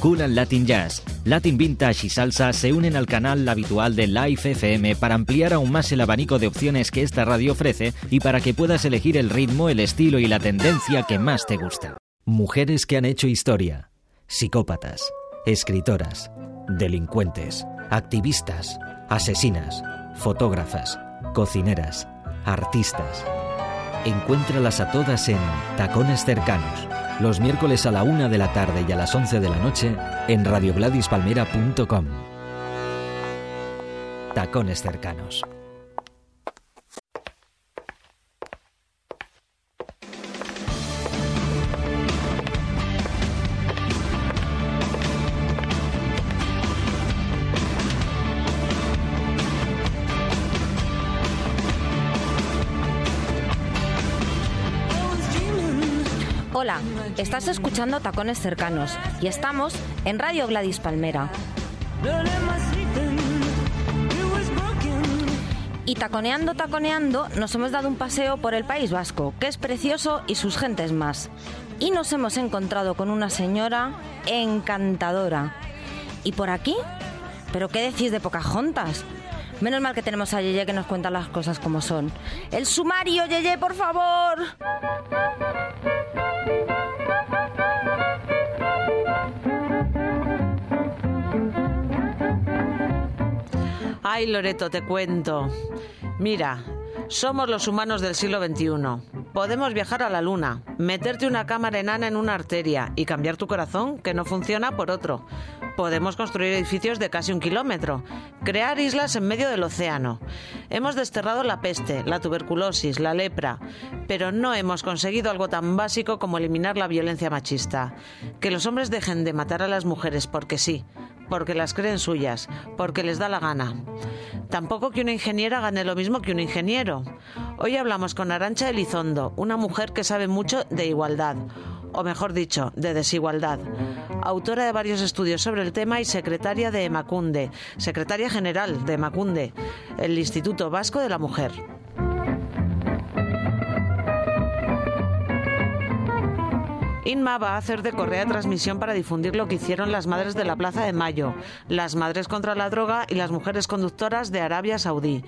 Cool and Latin Jazz, Latin Vintage y Salsa se unen al canal habitual de Live FM para ampliar aún más el abanico de opciones que esta radio ofrece y para que puedas elegir el ritmo, el estilo y la tendencia que más te gusta. Mujeres que han hecho historia, psicópatas, escritoras, delincuentes, activistas, asesinas, fotógrafas, cocineras, artistas. Encuéntralas a todas en Tacones Cercanos, los miércoles a la una de la tarde y a las 11 de la noche en radiogladyspalmera.com. Tacones Cercanos. Estás escuchando Tacones Cercanos y estamos en Radio Gladys Palmera. Y taconeando, taconeando, nos hemos dado un paseo por el País Vasco, que es precioso y sus gentes más. Y nos hemos encontrado con una señora encantadora. ¿Y por aquí? ¿Pero qué decís de Pocahontas? Menos mal que tenemos a Yeye que nos cuenta las cosas como son. ¡El sumario, Yeye, por favor! Ay, Loreto, te cuento. Mira, somos los humanos del siglo XXI. Podemos viajar a la luna, meterte una cámara enana en una arteria y cambiar tu corazón, que no funciona, por otro. Podemos construir edificios de casi un kilómetro, crear islas en medio del océano. Hemos desterrado la peste, la tuberculosis, la lepra, pero no hemos conseguido algo tan básico como eliminar la violencia machista. Que los hombres dejen de matar a las mujeres porque sí, porque las creen suyas, porque les da la gana. Tampoco que una ingeniera gane lo mismo que un ingeniero. Hoy hablamos con Arancha Elizondo, una mujer que sabe mucho de igualdad, o mejor dicho, de desigualdad. Autora de varios estudios sobre el tema y secretaria de Emacunde, secretaria general de Emacunde, el Instituto Vasco de la Mujer. Inma va a hacer de correa transmisión para difundir lo que hicieron las madres de la Plaza de Mayo, las madres contra la droga y las mujeres conductoras de Arabia Saudí,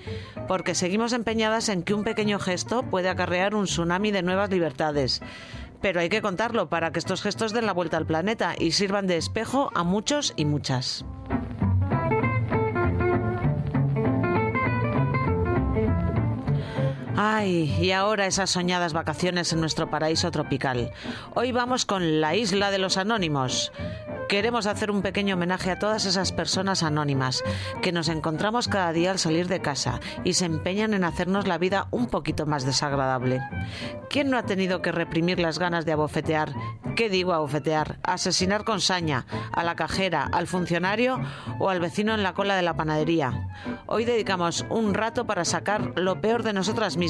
porque seguimos empeñadas en que un pequeño gesto puede acarrear un tsunami de nuevas libertades. Pero hay que contarlo para que estos gestos den la vuelta al planeta y sirvan de espejo a muchos y muchas. Ay, y ahora esas soñadas vacaciones en nuestro paraíso tropical. Hoy vamos con la isla de los anónimos. Queremos hacer un pequeño homenaje a todas esas personas anónimas que nos encontramos cada día al salir de casa y se empeñan en hacernos la vida un poquito más desagradable. ¿Quién no ha tenido que reprimir las ganas de abofetear? ¿Qué digo abofetear? Asesinar con saña a la cajera, al funcionario o al vecino en la cola de la panadería. Hoy dedicamos un rato para sacar lo peor de nosotras mismas,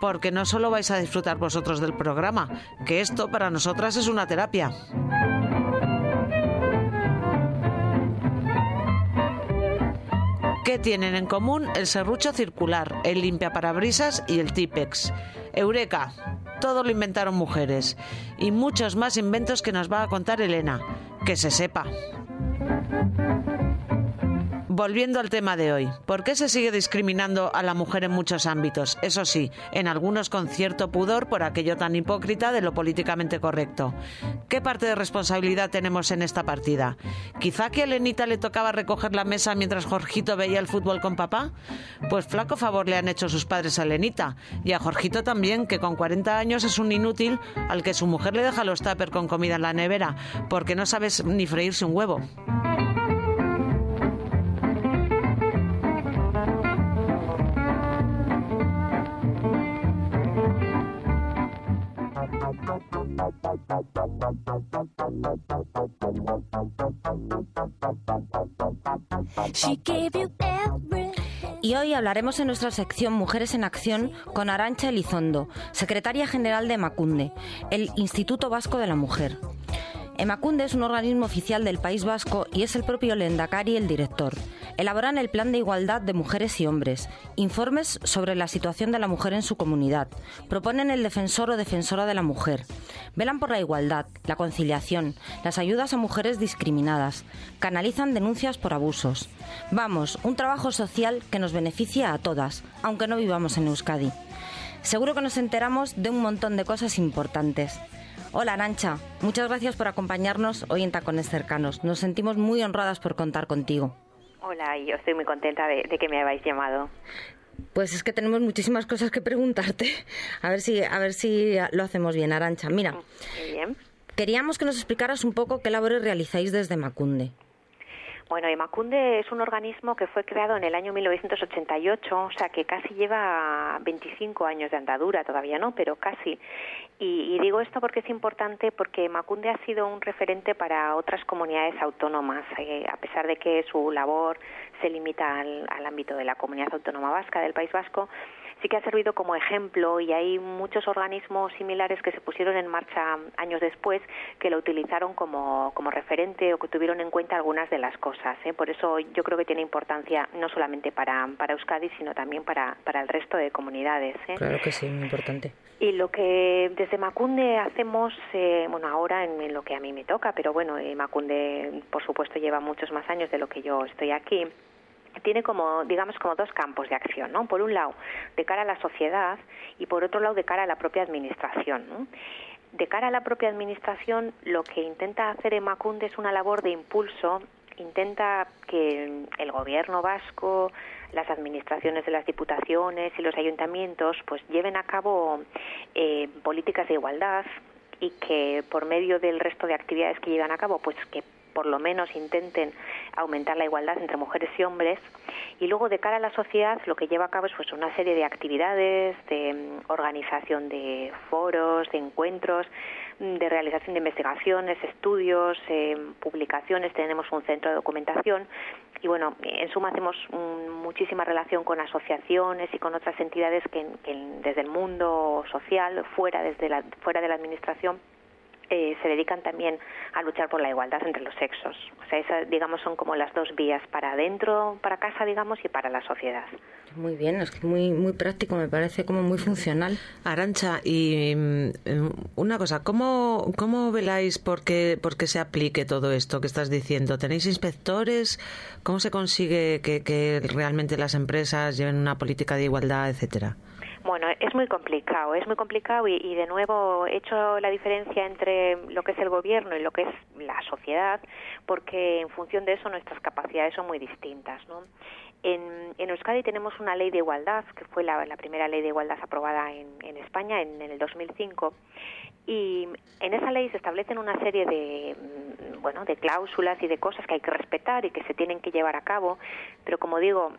porque no solo vais a disfrutar vosotros del programa, que esto para nosotras es una terapia. ¿Qué tienen en común el serrucho circular, el limpiaparabrisas y el Tipex? Eureka, todo lo inventaron mujeres. Y muchos más inventos que nos va a contar Elena. Que se sepa. Volviendo al tema de hoy, ¿por qué se sigue discriminando a la mujer en muchos ámbitos? Eso sí, en algunos con cierto pudor por aquello tan hipócrita de lo políticamente correcto. ¿Qué parte de responsabilidad tenemos en esta partida? ¿Quizá que a Elenita le tocaba recoger la mesa mientras Jorgito veía el fútbol con papá? Pues flaco favor le han hecho sus padres a Elenita y a Jorgito también, que con 40 años es un inútil al que su mujer le deja los tupper con comida en la nevera porque no sabes ni freírse un huevo. Y hoy hablaremos en nuestra sección Mujeres en Acción con Arancha Elizondo, secretaria general de Macunde, el Instituto Vasco de la Mujer. Emacunde es un organismo oficial del País Vasco y es el propio Lendakari el director. Elaboran el Plan de Igualdad de Mujeres y Hombres, informes sobre la situación de la mujer en su comunidad, proponen el defensor o defensora de la mujer, velan por la igualdad, la conciliación, las ayudas a mujeres discriminadas, canalizan denuncias por abusos. Vamos, un trabajo social que nos beneficia a todas, aunque no vivamos en Euskadi. Seguro que nos enteramos de un montón de cosas importantes. Hola Arancha, muchas gracias por acompañarnos hoy en Tacones Cercanos. Nos sentimos muy honradas por contar contigo. Hola, y yo estoy muy contenta de, de que me habéis llamado. Pues es que tenemos muchísimas cosas que preguntarte. A ver si, a ver si lo hacemos bien, Arancha. Mira, bien. queríamos que nos explicaras un poco qué labores realizáis desde Macunde. Bueno, Emacunde es un organismo que fue creado en el año 1988, o sea que casi lleva 25 años de andadura, todavía no, pero casi. Y, y digo esto porque es importante porque Emacunde ha sido un referente para otras comunidades autónomas, eh, a pesar de que su labor se limita al ámbito de la comunidad autónoma vasca, del País Vasco, sí que ha servido como ejemplo y hay muchos organismos similares que se pusieron en marcha años después que lo utilizaron como, como referente o que tuvieron en cuenta algunas de las cosas. ¿eh? Por eso yo creo que tiene importancia no solamente para, para Euskadi, sino también para, para el resto de comunidades. ¿eh? Claro que sí, muy importante. Y lo que desde Macunde hacemos, eh, bueno, ahora en, en lo que a mí me toca, pero bueno, eh, Macunde, por supuesto, lleva muchos más años de lo que yo estoy aquí tiene como digamos como dos campos de acción no por un lado de cara a la sociedad y por otro lado de cara a la propia administración ¿no? de cara a la propia administración lo que intenta hacer Emacunde es una labor de impulso intenta que el gobierno vasco las administraciones de las diputaciones y los ayuntamientos pues lleven a cabo eh, políticas de igualdad y que por medio del resto de actividades que llevan a cabo pues que por lo menos intenten aumentar la igualdad entre mujeres y hombres. Y luego de cara a la sociedad lo que lleva a cabo es pues una serie de actividades de mm, organización de foros de encuentros mm, de realización de investigaciones estudios eh, publicaciones. Tenemos un centro de documentación. Y bueno en suma hacemos mm, muchísima relación con asociaciones y con otras entidades que, que desde el mundo social fuera desde la fuera de la administración eh, se dedican también a luchar por la igualdad entre los sexos. O sea, esas, digamos, son como las dos vías para adentro, para casa, digamos, y para la sociedad. Muy bien, es que muy, muy práctico, me parece como muy funcional. Arancha, y mm, una cosa, ¿cómo, cómo veláis porque, porque se aplique todo esto que estás diciendo? ¿Tenéis inspectores? ¿Cómo se consigue que, que realmente las empresas lleven una política de igualdad, etcétera? Bueno, es muy complicado, es muy complicado y, y, de nuevo he hecho la diferencia entre lo que es el gobierno y lo que es la sociedad, porque en función de eso nuestras capacidades son muy distintas, ¿no? En, Euskadi tenemos una ley de igualdad, que fue la, primera ley de igualdad aprobada en, en España en, en el 2005, y en esa ley se establecen una serie de bueno de cláusulas y de cosas que hay que respetar y que se tienen que llevar a cabo pero como digo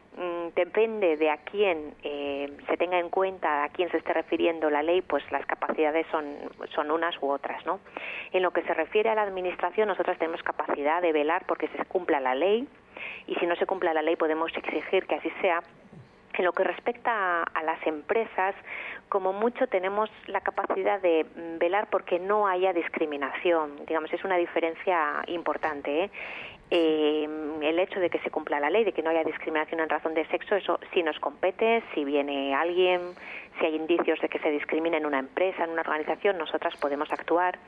depende de a quién eh, se tenga en cuenta a quién se esté refiriendo la ley pues las capacidades son son unas u otras no en lo que se refiere a la administración nosotras tenemos capacidad de velar porque se cumpla la ley y si no se cumpla la ley podemos exigir que así sea en lo que respecta a las empresas, como mucho tenemos la capacidad de velar porque no haya discriminación. Digamos, es una diferencia importante. ¿eh? Eh, el hecho de que se cumpla la ley, de que no haya discriminación en razón de sexo, eso sí nos compete. Si viene alguien, si hay indicios de que se discrimina en una empresa, en una organización, nosotras podemos actuar.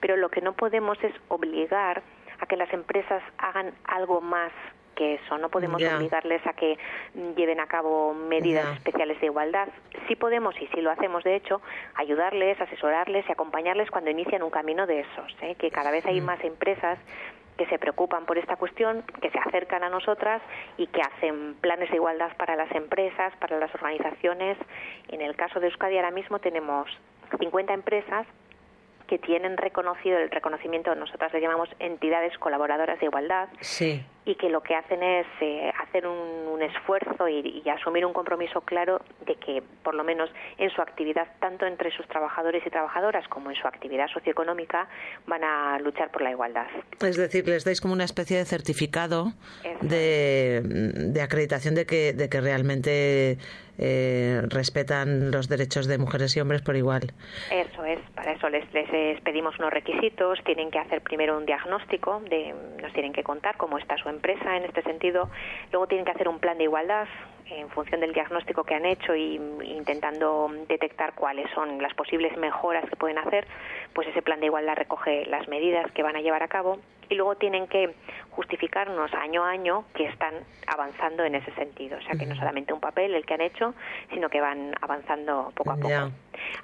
Pero lo que no podemos es obligar a que las empresas hagan algo más que eso. No podemos obligarles a que lleven a cabo medidas especiales de igualdad. Sí podemos, y sí lo hacemos de hecho, ayudarles, asesorarles y acompañarles cuando inician un camino de esos. ¿eh? Que cada vez hay más empresas que se preocupan por esta cuestión, que se acercan a nosotras y que hacen planes de igualdad para las empresas, para las organizaciones. En el caso de Euskadi ahora mismo tenemos 50 empresas que tienen reconocido el reconocimiento, nosotras le llamamos entidades colaboradoras de igualdad, Sí. y que lo que hacen es eh, hacer un, un esfuerzo y, y asumir un compromiso claro de que, por lo menos en su actividad, tanto entre sus trabajadores y trabajadoras como en su actividad socioeconómica, van a luchar por la igualdad. Es decir, les dais como una especie de certificado de, de acreditación de que, de que realmente eh, respetan los derechos de mujeres y hombres por igual. Eso es, para eso les, les pedimos unos requisitos, tienen que hacer primero un diagnóstico, de, nos tienen que contar cómo está su empresa en este sentido, luego tienen que hacer un plan de igualdad en función del diagnóstico que han hecho y intentando detectar cuáles son las posibles mejoras que pueden hacer, pues ese plan de igualdad recoge las medidas que van a llevar a cabo y luego tienen que justificarnos año a año que están avanzando en ese sentido. O sea, que no solamente un papel el que han hecho, sino que van avanzando poco a poco.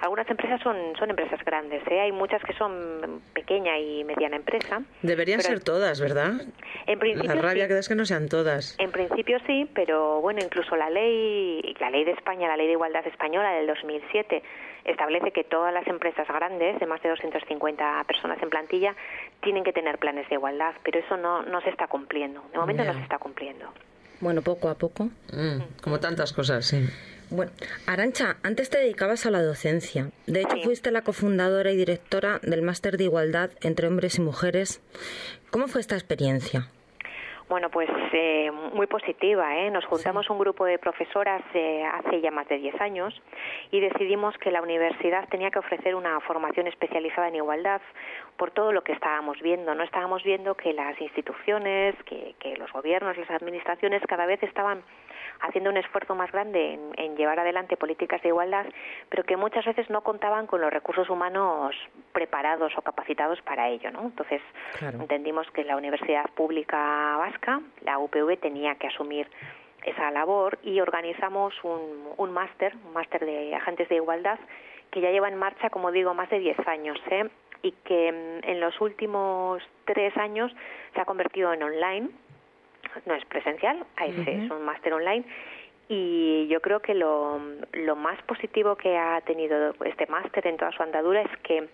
Algunas empresas son, son empresas grandes, ¿eh? hay muchas que son pequeña y mediana empresa. Deberían ser todas, ¿verdad? En principio La rabia sí. que da es que no sean todas. En principio sí, pero bueno, incluso la ley, la ley de España, la ley de igualdad española del 2007, establece que todas las empresas grandes, de más de 250 personas en plantilla, tienen que tener planes de igualdad, pero eso no, no se está cumpliendo. De momento no se está cumpliendo. Bueno, poco a poco. Mm, como tantas cosas, sí. Bueno, Arancha, antes te dedicabas a la docencia. De hecho, Sí. fuiste la cofundadora y directora del Máster de Igualdad entre Hombres y Mujeres. ¿Cómo fue esta experiencia? Bueno, pues eh, muy positiva. ¿eh? Nos juntamos un grupo de profesoras eh, hace ya más de 10 años y decidimos que la universidad tenía que ofrecer una formación especializada en igualdad por todo lo que estábamos viendo. No estábamos viendo que las instituciones, que, que los gobiernos, las administraciones cada vez estaban haciendo un esfuerzo más grande en, en llevar adelante políticas de igualdad, pero que muchas veces no contaban con los recursos humanos preparados o capacitados para ello. ¿no? Entonces, Claro. entendimos que la Universidad Pública Vasca, la UPV, tenía que asumir esa labor y organizamos un, un máster, un máster de agentes de igualdad, que ya lleva en marcha, como digo, más de 10 años, ¿eh? y que mm, en los últimos tres años se ha convertido en online, no es presencial, es, es un máster online. Y yo creo que lo, lo más positivo que ha tenido este máster en toda su andadura es que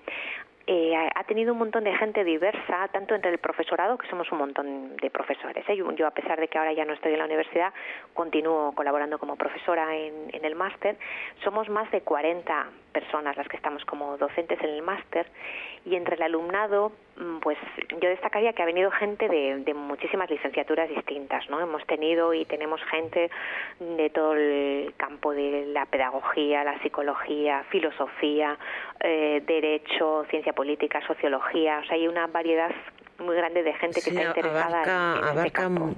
eh, ha tenido un montón de gente diversa, tanto entre el profesorado, que somos un montón de profesores. ¿eh? Yo, a pesar de que ahora ya no estoy en la universidad, continúo colaborando como profesora en, en el máster. Somos más de 40 personas las que estamos como docentes en el máster y entre el alumnado, mm, pues yo destacaría que ha venido gente de, de muchísimas licenciaturas distintas, ¿no? Hemos tenido y tenemos gente de todo el campo de la pedagogía, la psicología, filosofía, eh, derecho, ciencia política, sociología, o sea, hay una variedad muy grande de gente que Sí, está interesada abarca, en, en este abarca, campo.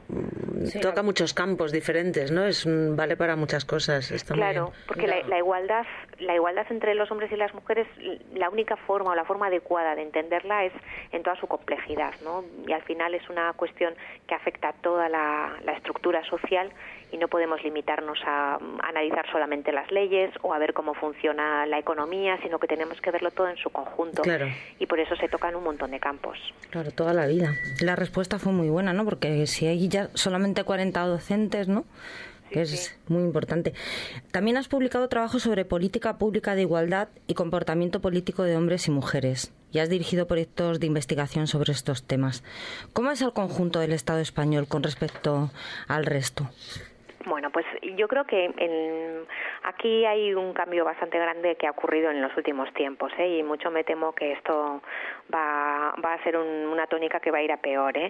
Toca muchos campos diferentes, ¿no? Es vale para muchas cosas. Está muy Claro, bien. porque la, la igualdad, la igualdad entre los hombres y las mujeres, la única forma o la forma adecuada de entenderla es en toda su complejidad, ¿no? Y al final es una cuestión que afecta a toda la, la estructura social y no podemos limitarnos a, mm, analizar solamente las leyes o a ver cómo funciona la economía, sino que tenemos que verlo todo en su conjunto. Claro. Y por eso se tocan un montón de campos. Claro, toda la vida. La respuesta fue muy buena, ¿no? Porque si hay ya solamente 40 docentes, ¿no? Que es muy importante. También has publicado trabajos sobre política pública de igualdad y comportamiento político de hombres y mujeres. Y has dirigido proyectos de investigación sobre estos temas. ¿Cómo es el conjunto del Estado español con respecto al resto? Bueno, pues yo creo que en- aquí hay un cambio bastante grande que ha ocurrido en los últimos tiempos, ¿eh? y mucho me temo que esto va, va a ser un- una tónica que va a ir a peor. ¿eh?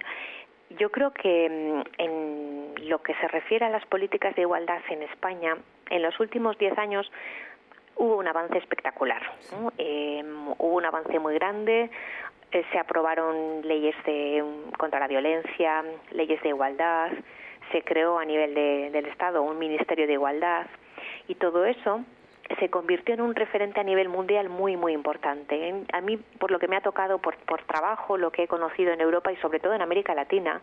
Yo creo que mm, en lo que se refiere a las políticas de igualdad en España, en los últimos diez años hubo un avance espectacular. ¿no? Eh, hubo un avance muy grande, eh, se aprobaron leyes de, contra la violencia, leyes de igualdad, se creó a nivel de- del Estado un Ministerio de Igualdad y todo eso se convirtió en un referente a nivel mundial muy, muy importante. A mí, por lo que me ha tocado por, por trabajo, lo que he conocido en Europa y sobre todo en América Latina,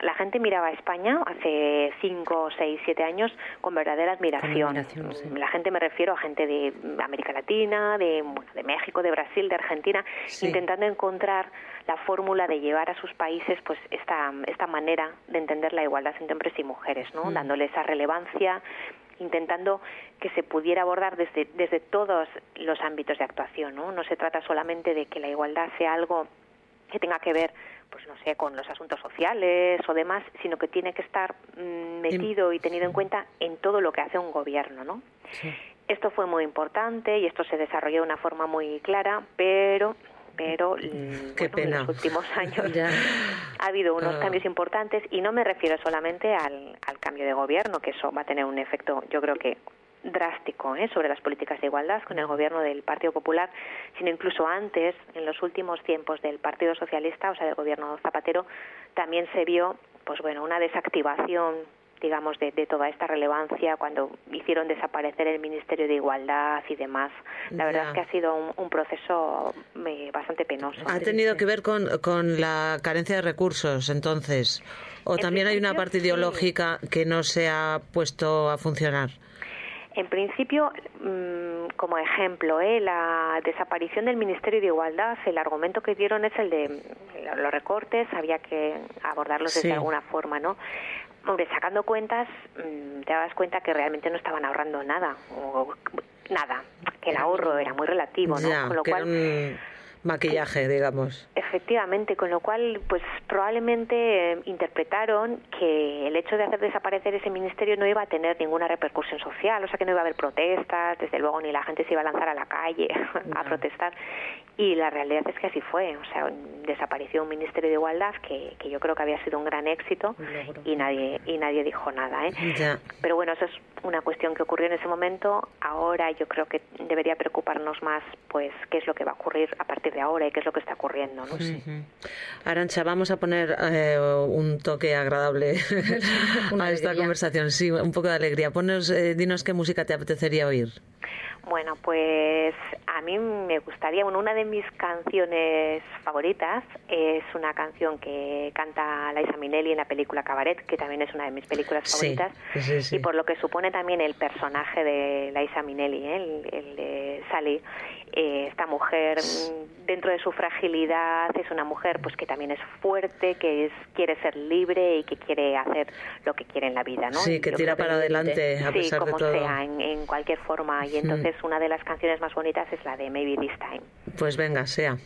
la gente miraba a España hace cinco, seis, siete años con verdadera admiración. admiración, sí. La gente me refiero a gente de América Latina, de, bueno, de México, de Brasil, de Argentina, Sí. intentando encontrar la fórmula de llevar a sus países pues esta, esta manera de entender la igualdad entre hombres y mujeres, ¿no? dándole esa relevancia, intentando que se pudiera abordar desde, desde todos los ámbitos de actuación. ¿no? no se trata solamente de que la igualdad sea algo que tenga que ver pues no sé, con los asuntos sociales o demás, sino que tiene que estar mm, metido y tenido en cuenta en todo lo que hace un gobierno, ¿no? Esto fue muy importante y esto se desarrolló de una forma muy clara, pero pero mm, Qué bueno, pena. en los últimos años Ya. ha habido unos Ah. cambios importantes y no me refiero solamente al, al cambio de gobierno, que eso va a tener un efecto, yo creo que drástico ¿eh? sobre las políticas de igualdad con el gobierno del Partido Popular, sino incluso antes, en los últimos tiempos del Partido Socialista, o sea, del gobierno Zapatero, también se vio, pues bueno, una desactivación digamos, de, de toda esta relevancia cuando hicieron desaparecer el Ministerio de Igualdad y demás. La verdad Ya. es que ha sido un, un proceso eh, bastante penoso. Ha tenido que ver con, con la carencia de recursos, entonces. O En también hay una parte sí. ideológica que no se ha puesto a funcionar. En principio, mm, como ejemplo, ¿eh? la desaparición del Ministerio de Igualdad, el argumento que dieron es el de mm, los recortes, había que abordarlos Sí. alguna forma, ¿no? Hombre, sacando cuentas, mm, te das cuenta que realmente no estaban ahorrando nada, o nada, que el ahorro era muy relativo, ¿no? Ya, Con lo cual, era un maquillaje, digamos. Efectivamente, con lo cual, pues probablemente eh, interpretaron que el hecho de hacer desaparecer ese ministerio no iba a tener ninguna repercusión social, o sea que no iba a haber protestas, desde luego ni la gente se iba a lanzar a la calle a protestar. Y la realidad es que así fue, o sea, desapareció un ministerio de igualdad que, que yo creo que había sido un gran éxito y nadie y nadie dijo nada, ¿eh? Ya. Pero bueno, eso es una cuestión que ocurrió en ese momento. Ahora yo creo que debería preocuparnos más, pues, qué es lo que va a ocurrir a partir de ahora y qué es lo que está ocurriendo, ¿no? Ujú. Arancha, vamos a poner eh, un toque agradable a esta conversación. Sí, un poco de alegría. Ponos, eh, dinos qué música te apetecería oír. Bueno, pues a mí me gustaría, bueno, una de mis canciones favoritas es una canción que canta Liza Minnelli en la película Cabaret, que también es una de mis películas Sí, favoritas, sí, sí. y por lo que supone también el personaje de Liza Minnelli, ¿eh? el, el de Sally. Eh, esta mujer, mm, dentro de su fragilidad, es una mujer pues que también es fuerte, que es, quiere ser libre y que quiere hacer lo que quiere en la vida, ¿no? Sí, que tira para adelante a de como todo. sea, en, en cualquier forma. Y entonces una de las canciones más bonitas es la de Maybe This Time. Pues venga, sea.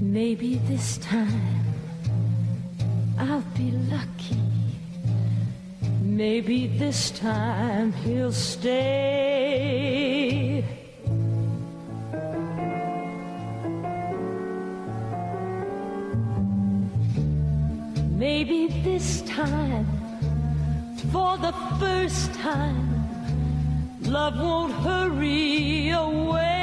Maybe this time I'll be lucky. Maybe this time he'll stay. Maybe this time, for the first time, love won't hurry away.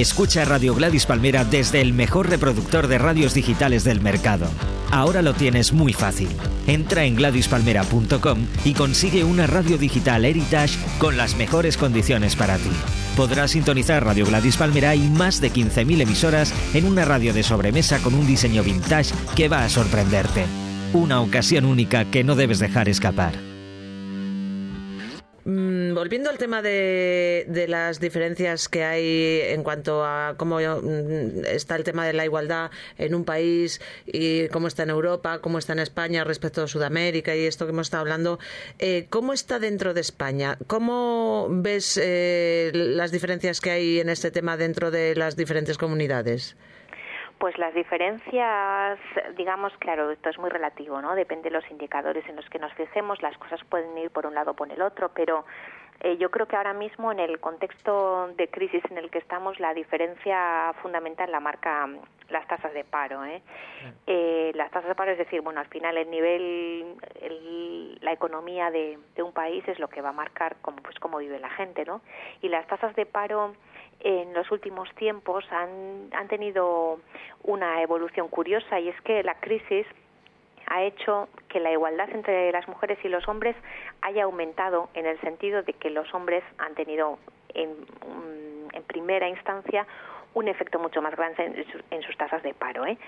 Escucha Radio Gladys Palmera desde el mejor reproductor de radios digitales del mercado. Ahora lo tienes muy fácil. Entra en gladyspalmera.com y consigue una radio digital Heritage con las mejores condiciones para ti. Podrás sintonizar Radio Gladys Palmera y más de 15.000 emisoras en una radio de sobremesa con un diseño vintage que va a sorprenderte. Una ocasión única que no debes dejar escapar. Al tema de, de las diferencias que hay en cuanto a cómo mm, está el tema de la igualdad en un país y cómo está en Europa, cómo está en España respecto a Sudamérica y esto que hemos estado hablando, eh, ¿cómo está dentro de España? ¿Cómo ves eh, las diferencias que hay en este tema dentro de las diferentes comunidades? Pues las diferencias, digamos, claro, esto es muy relativo, ¿no? Depende de los indicadores en los que nos fijemos, las cosas pueden ir por un lado o por el otro, pero eh, yo creo que ahora mismo en el contexto de crisis en el que estamos, la diferencia fundamental la marca mm, las tasas de paro. ¿eh? Eh, las tasas de paro, es decir, bueno, al final el nivel, el- la economía de, de un país es lo que va a marcar cómo, pues, cómo vive la gente, ¿no? Y las tasas de paro en los últimos tiempos han, han tenido una evolución curiosa y es que la crisis ha hecho que la igualdad entre las mujeres y los hombres haya aumentado en el sentido de que los hombres han tenido en, mm, en primera instancia un efecto mucho más grande en, su- en sus tasas de paro. ¿eh?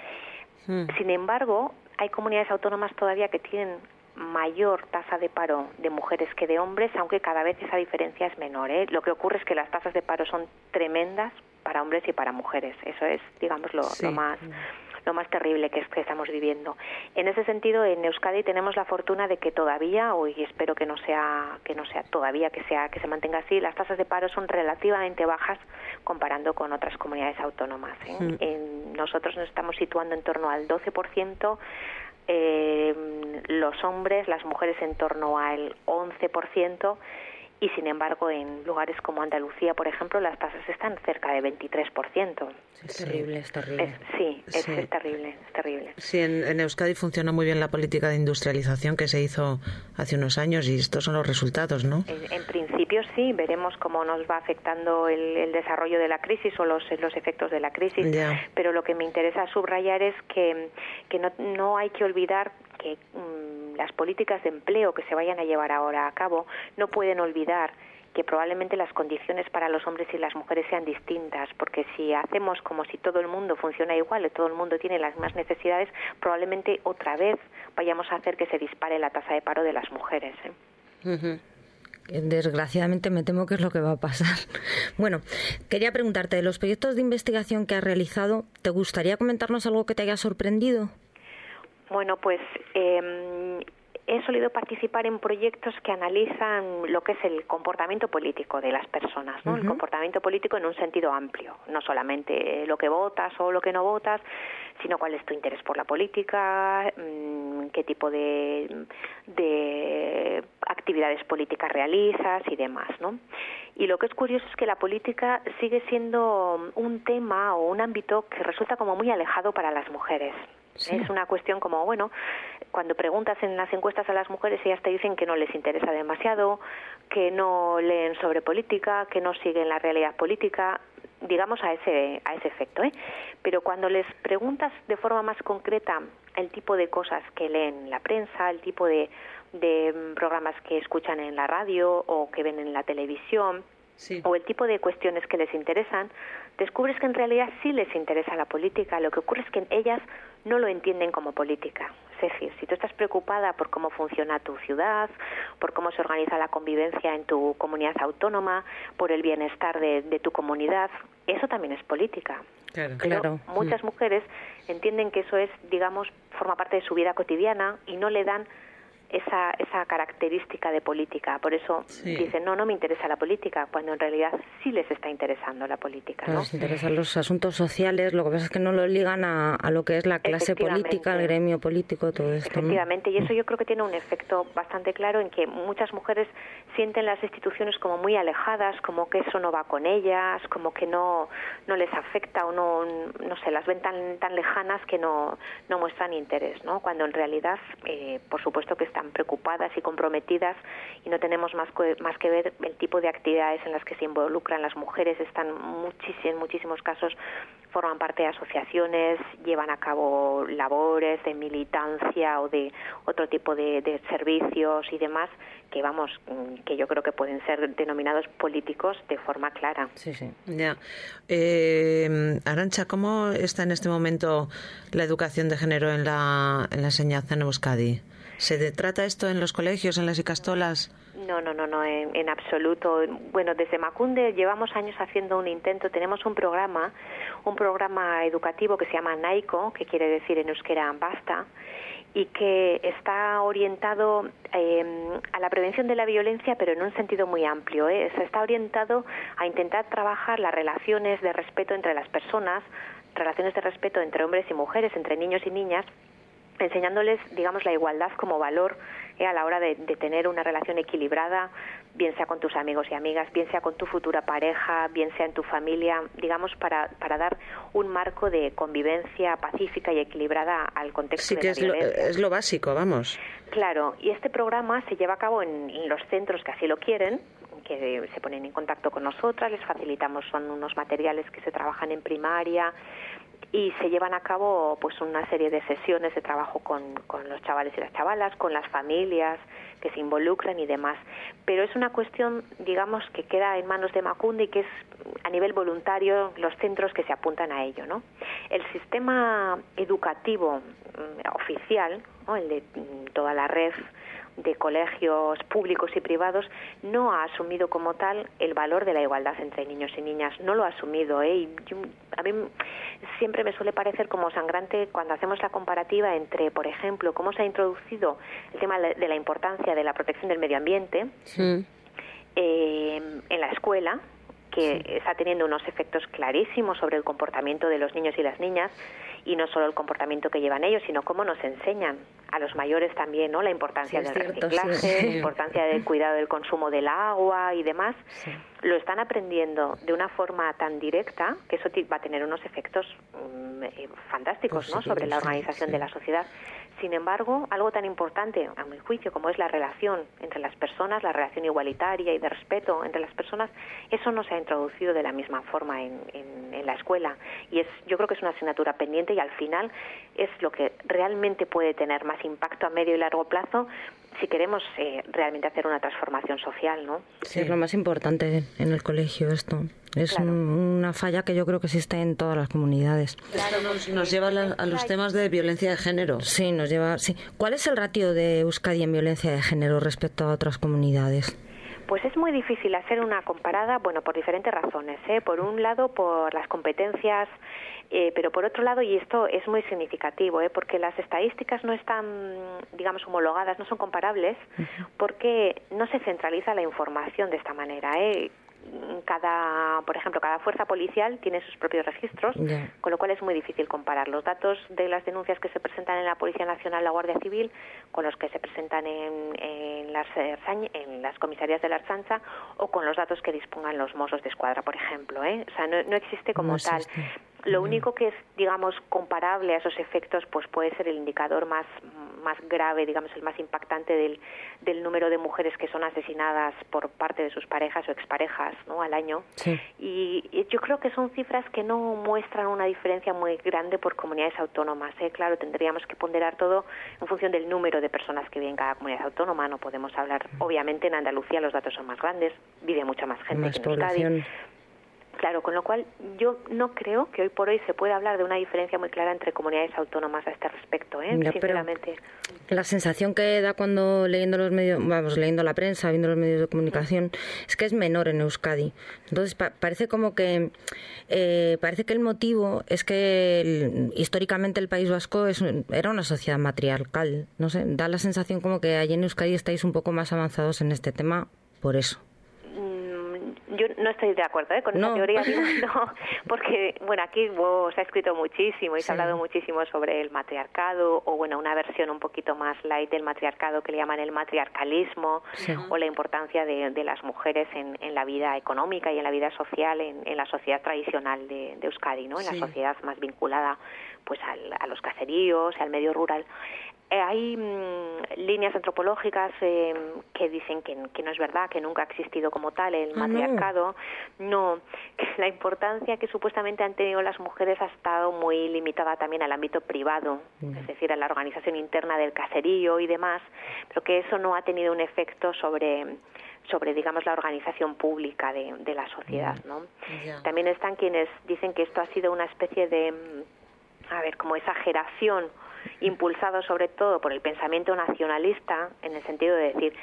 Sin embargo, hay comunidades autónomas todavía que tienen mayor tasa de paro de mujeres que de hombres, aunque cada vez esa diferencia es menor. ¿eh? Lo que ocurre es que las tasas de paro son tremendas para hombres y para mujeres. Eso es, digamos, lo, Sí. lo más lo más terrible que, es, que estamos viviendo. En ese sentido, en Euskadi tenemos la fortuna de que todavía, y espero que no sea que no sea todavía que sea que se mantenga así, las tasas de paro son relativamente bajas comparando con otras comunidades autónomas. ¿eh? En- nosotros nos estamos situando en torno al 12%, eh, los hombres, las mujeres en torno al 11%. Y sin embargo, en lugares como Andalucía, por ejemplo, las tasas están cerca de 23%. Es terrible, es terrible. Es- sí, es, Sí. es terrible, es terrible. Sí, en, en Euskadi funciona muy bien la política de industrialización que se hizo hace unos años y estos son los resultados, ¿no? En, en principio sí, veremos cómo nos va afectando el, el desarrollo de la crisis o los, los efectos de la crisis, Ya. pero lo que me interesa subrayar es que, que no, no hay que olvidar que mm, las políticas de empleo que se vayan a llevar ahora a cabo no pueden olvidar que probablemente las condiciones para los hombres y las mujeres sean distintas, porque si hacemos como si todo el mundo funciona igual y todo el mundo tiene las mismas necesidades, probablemente otra vez vayamos a hacer que se dispare la tasa de paro de las mujeres. ¿eh? Desgraciadamente me temo que es lo que va a pasar. Bueno, quería preguntarte, de los proyectos de investigación que has realizado, ¿te gustaría comentarnos algo que te haya sorprendido? Bueno, pues eh, he solido participar en proyectos que analizan lo que es el comportamiento político de las personas, ¿no? El comportamiento político en un sentido amplio, no solamente lo que votas o lo que no votas, sino cuál es tu interés por la política, mm, qué tipo de, de actividades políticas realizas y demás, ¿no? Y lo que es curioso es que la política sigue siendo un tema o un ámbito que resulta como muy alejado para las mujeres. Es una cuestión como, bueno, cuando preguntas en las encuestas a las mujeres, ellas te dicen que no les interesa demasiado, que no leen sobre política, que no siguen la realidad política, digamos a ese, a ese efecto. ¿eh? Pero cuando les preguntas de forma más concreta el tipo de cosas que leen en la prensa, el tipo de, de programas que escuchan en la radio o que ven en la televisión, Sí. o el tipo de cuestiones que les interesan, descubres que en realidad sí les interesa la política. Lo que ocurre es que ellas no lo entienden como política. Es decir, si tú estás preocupada por cómo funciona tu ciudad, por cómo se organiza la convivencia en tu comunidad autónoma, por el bienestar de, de tu comunidad, eso también es política. Claro. Pero Claro. muchas mujeres entienden que eso es, digamos, forma parte de su vida cotidiana y no le dan esa, esa característica de política. Por eso Sí. dicen, no, no me interesa la política, cuando en realidad sí les está interesando la política. ¿no? Nos interesan los asuntos sociales, lo que pasa es que no lo ligan a, a lo que es la clase política, el gremio político, todo esto. ¿no? Efectivamente, y eso yo creo que tiene un efecto bastante claro en que muchas mujeres sienten las instituciones como muy alejadas, como que eso no va con ellas, como que no, no les afecta o no, no sé, las ven tan, tan lejanas que no, no muestran interés, ¿no? Cuando en realidad, eh, por supuesto que están están preocupadas y comprometidas y no tenemos más, que- más que ver el tipo de actividades en las que se involucran las mujeres. Están muchis- en muchísimos casos forman parte de asociaciones, llevan a cabo labores de militancia o de otro tipo de, servicios y demás que vamos que yo creo que pueden ser denominados políticos de forma clara. Sí, sí. Ya. Eh, Arancha, ¿cómo está en este momento la educación de género en la, en la enseñanza en Euskadi? ¿Se trata esto en los colegios, en las icastolas? No, no, no, no, en, en absoluto. Bueno, desde Macunde llevamos años haciendo un intento. Tenemos un programa, un programa educativo que se llama NAICO, que quiere decir en euskera basta, y que está orientado eh, a la prevención de la violencia, pero en un sentido muy amplio. ¿eh? Se está orientado a intentar trabajar las relaciones de respeto entre las personas, relaciones de respeto entre hombres y mujeres, entre niños y niñas, enseñándoles, digamos, la igualdad como valor eh, a la hora de, de tener una relación equilibrada, bien sea con tus amigos y amigas, bien sea con tu futura pareja, bien sea en tu familia, digamos, para, para dar un marco de convivencia pacífica y equilibrada al contexto Sí, de que la es lo, es lo básico, vamos. Claro, y este programa se lleva a cabo en, en los centros que así lo quieren, que se ponen en contacto con nosotras, les facilitamos, son unos materiales que se trabajan en primaria y se llevan a cabo pues una serie de sesiones de trabajo con, con los chavales y las chavalas, con las familias que se involucran y demás. Pero es una cuestión, digamos, que queda en manos de Macundi y que es a nivel voluntario los centros que se apuntan a ello, ¿no? El sistema educativo mm, oficial, el de mm, toda la red de colegios públicos y privados no ha asumido como tal el valor de la igualdad entre niños y niñas. No lo ha asumido. ¿eh? Y yo- a mí siempre me suele parecer como sangrante cuando hacemos la comparativa entre, por ejemplo, cómo se ha introducido el tema de la importancia de la protección del medio ambiente eh, en la escuela, que está teniendo unos efectos clarísimos sobre el comportamiento de los niños y las niñas, y no solo el comportamiento que llevan ellos, sino cómo nos enseñan a los mayores también, ¿no? La importancia Sí, del cierto, reciclaje, sí. la importancia del cuidado del consumo del agua y demás. Lo están aprendiendo de una forma tan directa que eso va a tener unos efectos eh, fantásticos, ¿no? Sobre la organización de la sociedad. Sin embargo, algo tan importante, a mi juicio, como es la relación entre las personas, la relación igualitaria y de respeto entre las personas, eso no se ha introducido de la misma forma en, en- en la escuela. Y es, yo creo que es una asignatura pendiente y al final es lo que realmente puede tener más impacto a medio y largo plazo si queremos eh, realmente hacer una transformación social, ¿no? Sí, es lo más importante en el colegio esto. Es Claro. un- una falla que yo creo que existe en todas las comunidades. Nos, nos lleva a, la- a los temas de violencia de género. Sí, nos lleva. Sí. ¿Cuál es el ratio de Euskadi en violencia de género respecto a otras comunidades? Pues es muy difícil hacer una comparada, bueno, por diferentes razones. ¿eh? Por un lado, por las competencias, eh, pero por otro lado, y esto es muy significativo, ¿eh? porque las estadísticas no están, digamos, homologadas, no son comparables, porque no se centraliza la información de esta manera. ¿eh? Cada, por ejemplo, cada fuerza policial tiene sus propios registros, con lo cual es muy difícil comparar los datos de las denuncias que se presentan en la Policía Nacional, la Guardia Civil, con los que se presentan en, en las, Erzañ- en las comisarías de la Archancha o con los datos que dispongan los Mossos de Escuadra, por ejemplo. ¿eh? O sea, no, no existe como No tal. Lo único que es, digamos, comparable a esos efectos, pues puede ser el indicador más, más grave, digamos, el más impactante del, del número de mujeres que son asesinadas por parte de sus parejas o exparejas ¿no? al año. Sí. Y, y yo creo que son cifras que no muestran una diferencia muy grande por comunidades autónomas. ¿eh? Claro, tendríamos que ponderar todo en función del número de personas que vive en cada comunidad autónoma. No podemos hablar, obviamente en Andalucía los datos son más grandes, vive mucha más gente Más que en Euskadi. Claro, con lo cual yo no creo que hoy por hoy se pueda hablar de una diferencia muy clara entre comunidades autónomas a este respecto, ¿eh? Sinceramente. La sensación que da cuando leyendo los medios, vamos, leyendo la prensa, viendo los medios de comunicación, es que es menor en Euskadi. Entonces pa- parece como que eh, parece que el motivo es que el- históricamente el País Vasco es, era una sociedad matriarcal. No sé, da la sensación como que allí en Euskadi estáis un poco más avanzados en este tema por eso. Yo no estoy de acuerdo ¿eh? con esa No. teoría, digo, no, porque bueno, aquí wow, se ha escrito muchísimo y se ha hablado muchísimo sobre el matriarcado o bueno, una versión un poquito más light del matriarcado que le llaman el matriarcalismo Sí. o la importancia de, de las mujeres en, en la vida económica y en la vida social en, en la sociedad tradicional de, de Euskadi, ¿no? En Sí. la sociedad más vinculada pues al- a los caseríos y al medio rural. Eh, hay mm, líneas antropológicas eh, que dicen que, que no es verdad, que nunca ha existido como tal el Ah, no. matriarcado. No, que la importancia que supuestamente han tenido las mujeres ha estado muy limitada también al ámbito privado, es decir, a la organización interna del caserío y demás, pero que eso no ha tenido un efecto sobre sobre digamos la organización pública de, de la sociedad, ¿no? Ya. También están quienes dicen que esto ha sido una especie de mm, a ver, como exageración impulsado sobre todo por el pensamiento nacionalista en el sentido de decir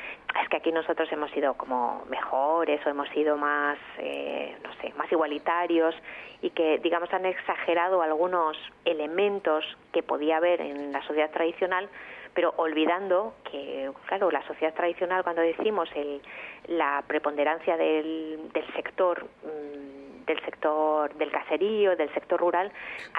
es que aquí nosotros hemos sido como mejores o hemos sido más eh, no sé más igualitarios y que digamos han exagerado algunos elementos que podía haber en la sociedad tradicional pero olvidando que, claro, la sociedad tradicional, cuando decimos el, la preponderancia del, del sector, mm, del sector del caserío, del sector rural,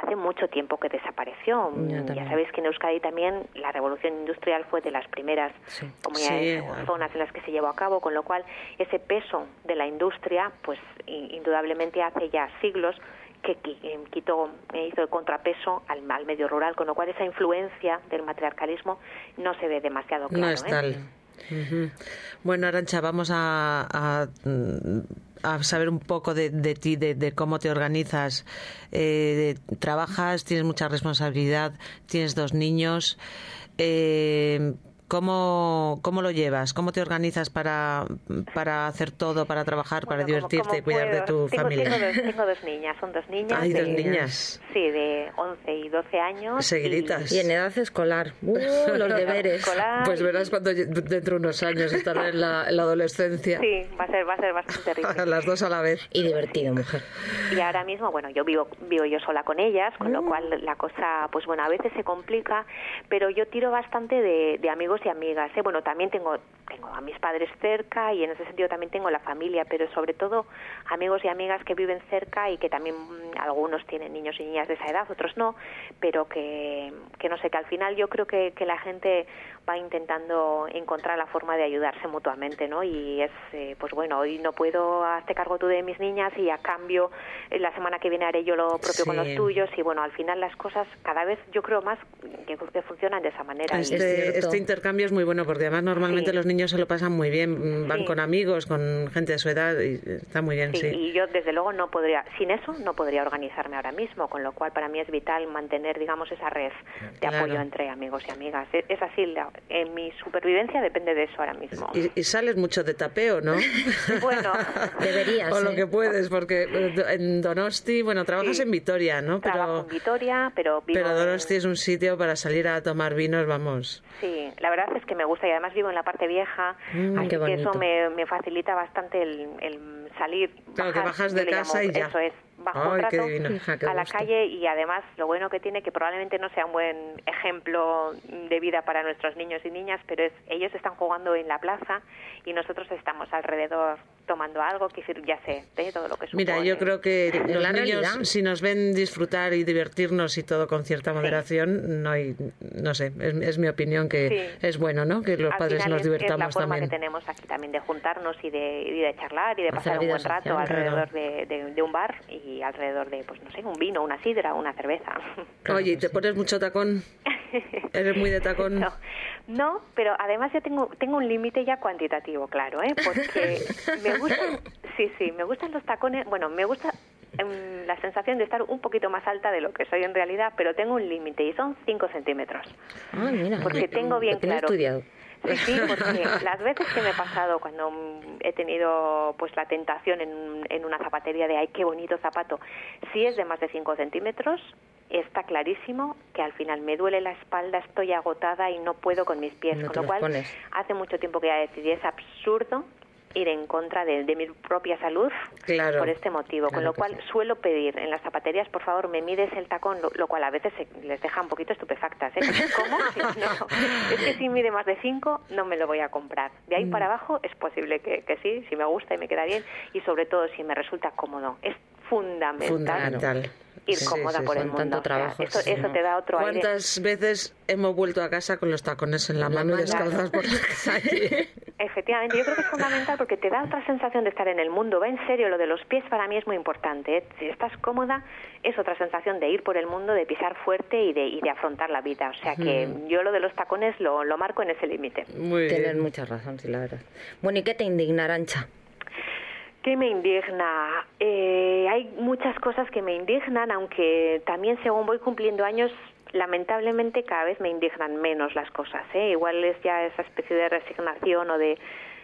hace mucho tiempo que desapareció. Ya, sabéis que en Euskadi también la revolución industrial fue de las primeras Sí. comunidades Sí, o zonas en las que se llevó a cabo, con lo cual ese peso de la industria, pues indudablemente hace ya siglos que eh, quitó, eh, hizo el contrapeso al, al medio rural, con lo cual esa influencia del matriarcalismo no se ve demasiado claro. no es ¿eh? tal. Bueno, Arancha, vamos a, a, mm, a saber un poco de, de ti, de, cómo te organizas. Eh, trabajas, tienes mucha responsabilidad, tienes dos niños. Eh, ¿cómo, ¿Cómo lo llevas? ¿Cómo te organizas para, para hacer todo, para trabajar, para Bueno, como- divertirte como y cuidar de tu tengo, familia? Tengo dos, tengo dos niñas, son dos niñas. Ay, de, dos niñas. Sí, de 11 y 12 años. Seguiditas. Y en edad escolar. Uh, los deberes. Escolar Pues y- verás cuando dentro de unos años estarán en la, en la adolescencia. Sí, va a ser, va a ser bastante terrible. Las dos a la vez. Y divertido, mujer. Y ahora mismo, bueno, yo vivo, vivo yo sola con ellas, con Mm. lo cual la cosa, pues bueno, a veces se complica, pero yo tiro bastante de, de amigos y amigas. ¿eh? Bueno, también tengo, tengo a mis padres cerca y en ese sentido también tengo la familia, pero sobre todo amigos y amigas que viven cerca y que también mm, algunos tienen niños y niñas de esa edad, otros no, pero que, que no sé, que al final yo creo que, que la gente va intentando encontrar la forma de ayudarse mutuamente, ¿no? Y es, eh, pues bueno, hoy no puedo hazte cargo tú de mis niñas y a cambio eh, la semana que viene haré yo lo propio con los tuyos y bueno, al final las cosas cada vez yo creo más que, que funcionan de esa manera. Es Este, este intercambio es muy bueno porque además normalmente Sí. los niños se lo pasan muy bien, mm, van Sí. con amigos, con gente de su edad y está muy bien, Sí, sí. y yo desde luego no podría, sin eso no podría organizarme ahora mismo, con lo cual para mí es vital mantener, digamos, esa red de Claro. apoyo entre amigos y amigas. Es, es así, la- en mi supervivencia depende de eso ahora mismo. Y, y sales mucho de tapeo, ¿no? Bueno, Deberías, o lo ¿eh? que puedes, porque eh, en Donosti, bueno, trabajas Sí. en Vitoria, ¿no? trabajo Pero, en Vitoria, pero vivo pero en- Donosti es un sitio para salir a tomar vinos, vamos. Sí, la verdad es que me gusta y además vivo en la parte vieja, Mm, así que eso me, me facilita bastante el, el salir. Claro, que bajar, bajas yo de casa llamo, y ya. Eso es, bajo Ay, qué rato divino, hija, qué a la gusto. calle y además lo bueno que tiene que probablemente no sea un buen ejemplo de vida para nuestros niños y niñas, pero es ellos están jugando en la plaza y nosotros estamos alrededor tomando algo, que decir, ya sé, de todo lo que supone. Mira, yo creo que los la niños, realidad. si nos ven disfrutar y divertirnos y todo con cierta moderación, no hay, no sé, es, es mi opinión que Sí. es bueno, ¿no? Que los Al padres nos es- es, la forma también. que tenemos aquí también de juntarnos y de, y de charlar y de pasar un buen rato social, alrededor de, de- de un bar y alrededor de, pues no sé, un vino, una sidra, una cerveza. Oye, ¿y te pones mucho tacón? ¿Eres muy de tacón? No, no, pero además yo tengo tengo un límite ya cuantitativo, claro, ¿eh? Porque me gustan, sí, sí, me gustan los tacones, bueno, me gusta em, la sensación de estar un poquito más alta de lo que soy en realidad, pero tengo un límite y son 5 centímetros. Ay, mira. Porque tengo bien claro. estudiado. Sí, sí, porque las veces que me he pasado cuando he tenido pues la tentación en, en una zapatería de ay qué bonito zapato, si es de más de 5 centímetros, está clarísimo que al final me duele la espalda, estoy agotada y no puedo con mis pies, No con lo cual pones. hace mucho tiempo que ya decidí, es absurdo ir en contra de, de mi propia salud Claro. por este motivo, con lo cual suelo pedir en las zapaterías, por favor, me mides el tacón, lo, lo cual a veces se- les deja un poquito estupefactas. ¿eh? ¿Cómo? No. Es que si mide más de 5 no me lo voy a comprar. De ahí Mm. para abajo es posible que, que sí, si me gusta y me queda bien y sobre todo si me resulta cómodo. Es fundamental, Fundamental. Ir Sí, cómoda sí, por el tanto mundo. O sea, trabajo, eso, sí, eso no. te da otro aire. ¿Cuántas veces hemos vuelto a casa con los tacones en la mano y descalzas por la calle? Efectivamente, yo creo que es fundamental porque te da otra sensación de estar en el mundo. Va en serio, lo de los pies para mí es muy importante. ¿eh? Si estás cómoda, es otra sensación de ir por el mundo, de pisar fuerte y de, y de afrontar la vida. O sea que yo lo de los tacones lo, lo marco en ese límite. Muy Tienes mucha razón, sí, la verdad. Bueno, ¿y qué te indigna, Arancha? ¿Qué me indigna? Eh, hay muchas cosas que me indignan, aunque también según voy cumpliendo años, lamentablemente cada vez me indignan menos las cosas. ¿eh? Igual es ya esa especie de resignación o de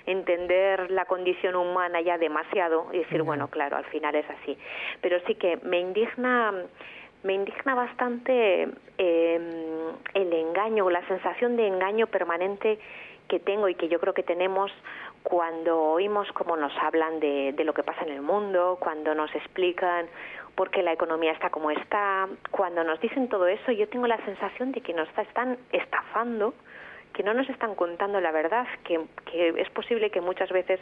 entender la condición humana ya demasiado y decir, bueno, claro, al final es así. Pero sí que me indigna me indigna bastante eh, el engaño, la sensación de engaño permanente que tengo y que yo creo que tenemos cuando oímos cómo nos hablan de, de lo que pasa en el mundo, cuando nos explican por qué la economía está como está, cuando nos dicen todo eso, yo tengo la sensación de que nos están estafando, que no nos están contando la verdad, que, que es posible que muchas veces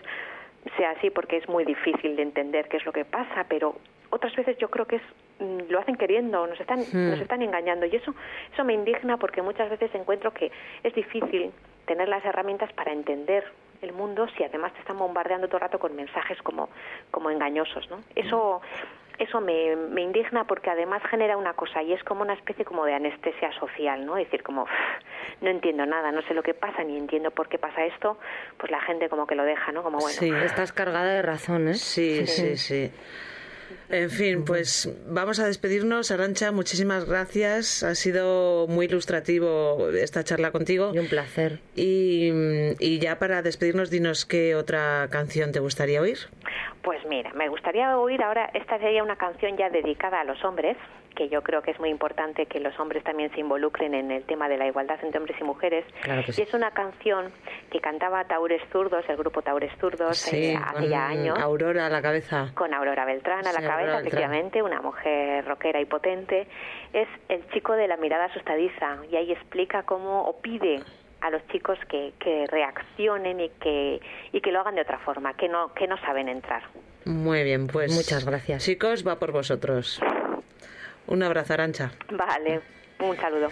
sea así porque es muy difícil de entender qué es lo que pasa, pero otras veces yo creo que es mm, lo hacen queriendo, nos están nos están engañando. Y eso eso me indigna porque muchas veces encuentro que es difícil tener las herramientas para entender el mundo si además te están bombardeando todo el rato con mensajes como como engañosos, ¿no? Eso eso me, me indigna porque además genera una cosa y es como una especie como de anestesia social, ¿no? Es decir, como "Uf, no entiendo nada, no sé lo que pasa ni entiendo por qué pasa esto, pues la gente como que lo deja, ¿no? Como bueno, Sí. Estás cargada de razón, ¿eh? Sí, sí, sí. En fin, pues vamos a despedirnos. Arancha, muchísimas gracias. Ha sido muy ilustrativo esta charla contigo. Y un placer. Y, y ya para despedirnos, dinos qué otra canción te gustaría oír. Pues mira, me gustaría oír ahora, esta sería una canción ya dedicada a los hombres, que yo creo que es muy importante que los hombres también se involucren en el tema de la igualdad entre hombres y mujeres. Claro que sí. Y es una canción que cantaba Taures Zurdos, el grupo Taures Zurdos, eh, hace ya con años. Aurora a la cabeza. con Aurora Beltrán a la cabeza, Aurora Beltrán. efectivamente, una mujer rockera y potente, es el chico de la mirada asustadiza y ahí explica cómo o pide a los chicos que, que reaccionen y que y que lo hagan de otra forma, que no que no saben entrar. Muy bien, pues. Muchas gracias. Chicos, va por vosotros. Un abrazo, Arancha. Vale, un saludo.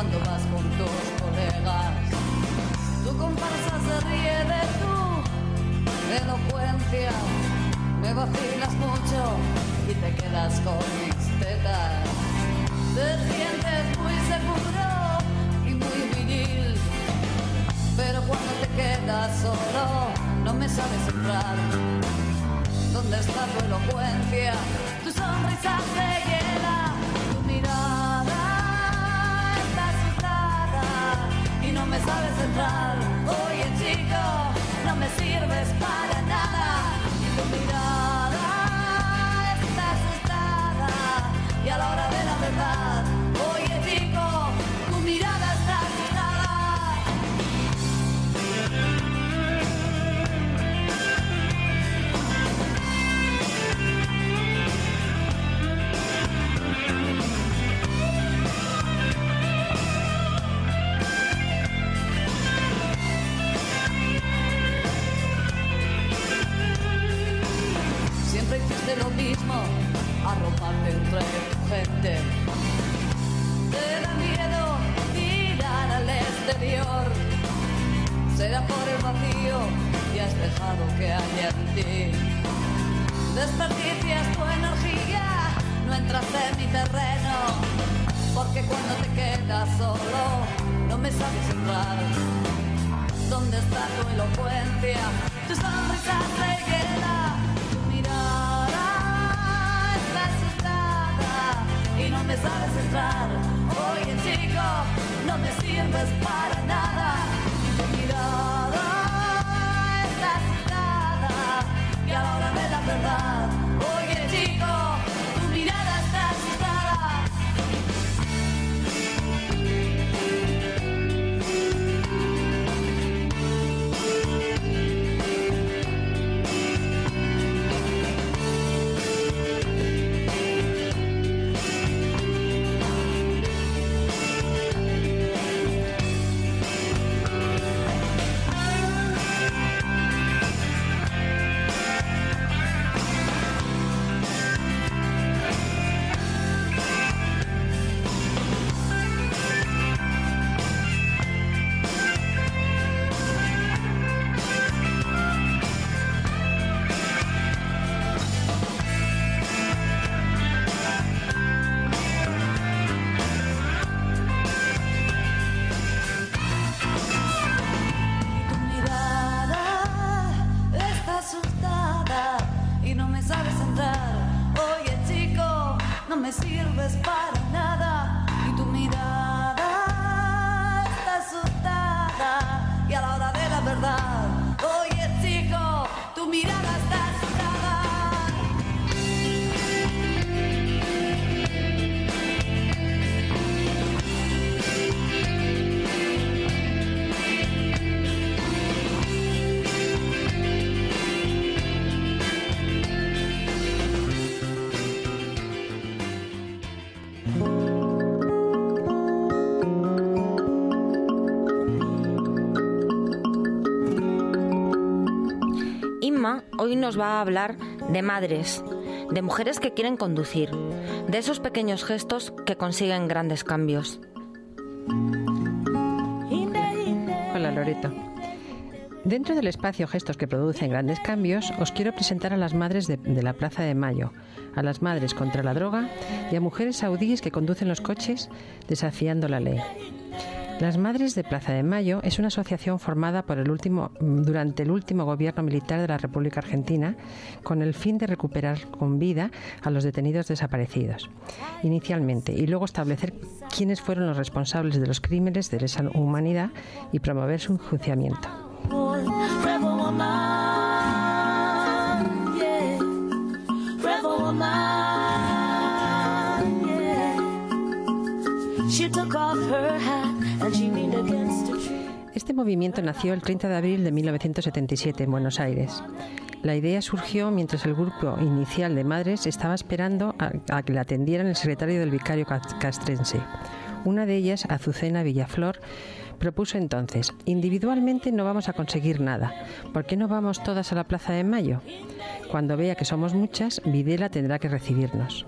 Cuando vas con tus colegas. Tu comparsa se ríe de tu elocuencia. Me vacilas mucho y te quedas con no me sirves para Hoy nos va a hablar de madres, de mujeres que quieren conducir, de esos pequeños gestos que consiguen grandes cambios. Hola Loreto. Dentro del espacio Gestos que producen grandes cambios, os quiero presentar a las madres de, de la Plaza de Mayo, a las madres contra la droga y a mujeres saudíes que conducen los coches desafiando la ley. Las Madres de Plaza de Mayo es una asociación formada por el último, durante el último gobierno militar de la República Argentina con el fin de recuperar con vida a los detenidos desaparecidos, inicialmente, y luego establecer quiénes fueron los responsables de los crímenes de lesa humanidad y promover su enjuiciamiento. Este movimiento nació el 30 de abril de 1977 en Buenos Aires. La idea surgió mientras el grupo inicial de madres estaba esperando a, que la atendieran el secretario del vicario cas- castrense. Una de ellas, Azucena Villaflor, propuso entonces, individualmente no vamos a conseguir nada, ¿por qué no vamos todas a la Plaza de Mayo? Cuando vea que somos muchas, Videla tendrá que recibirnos.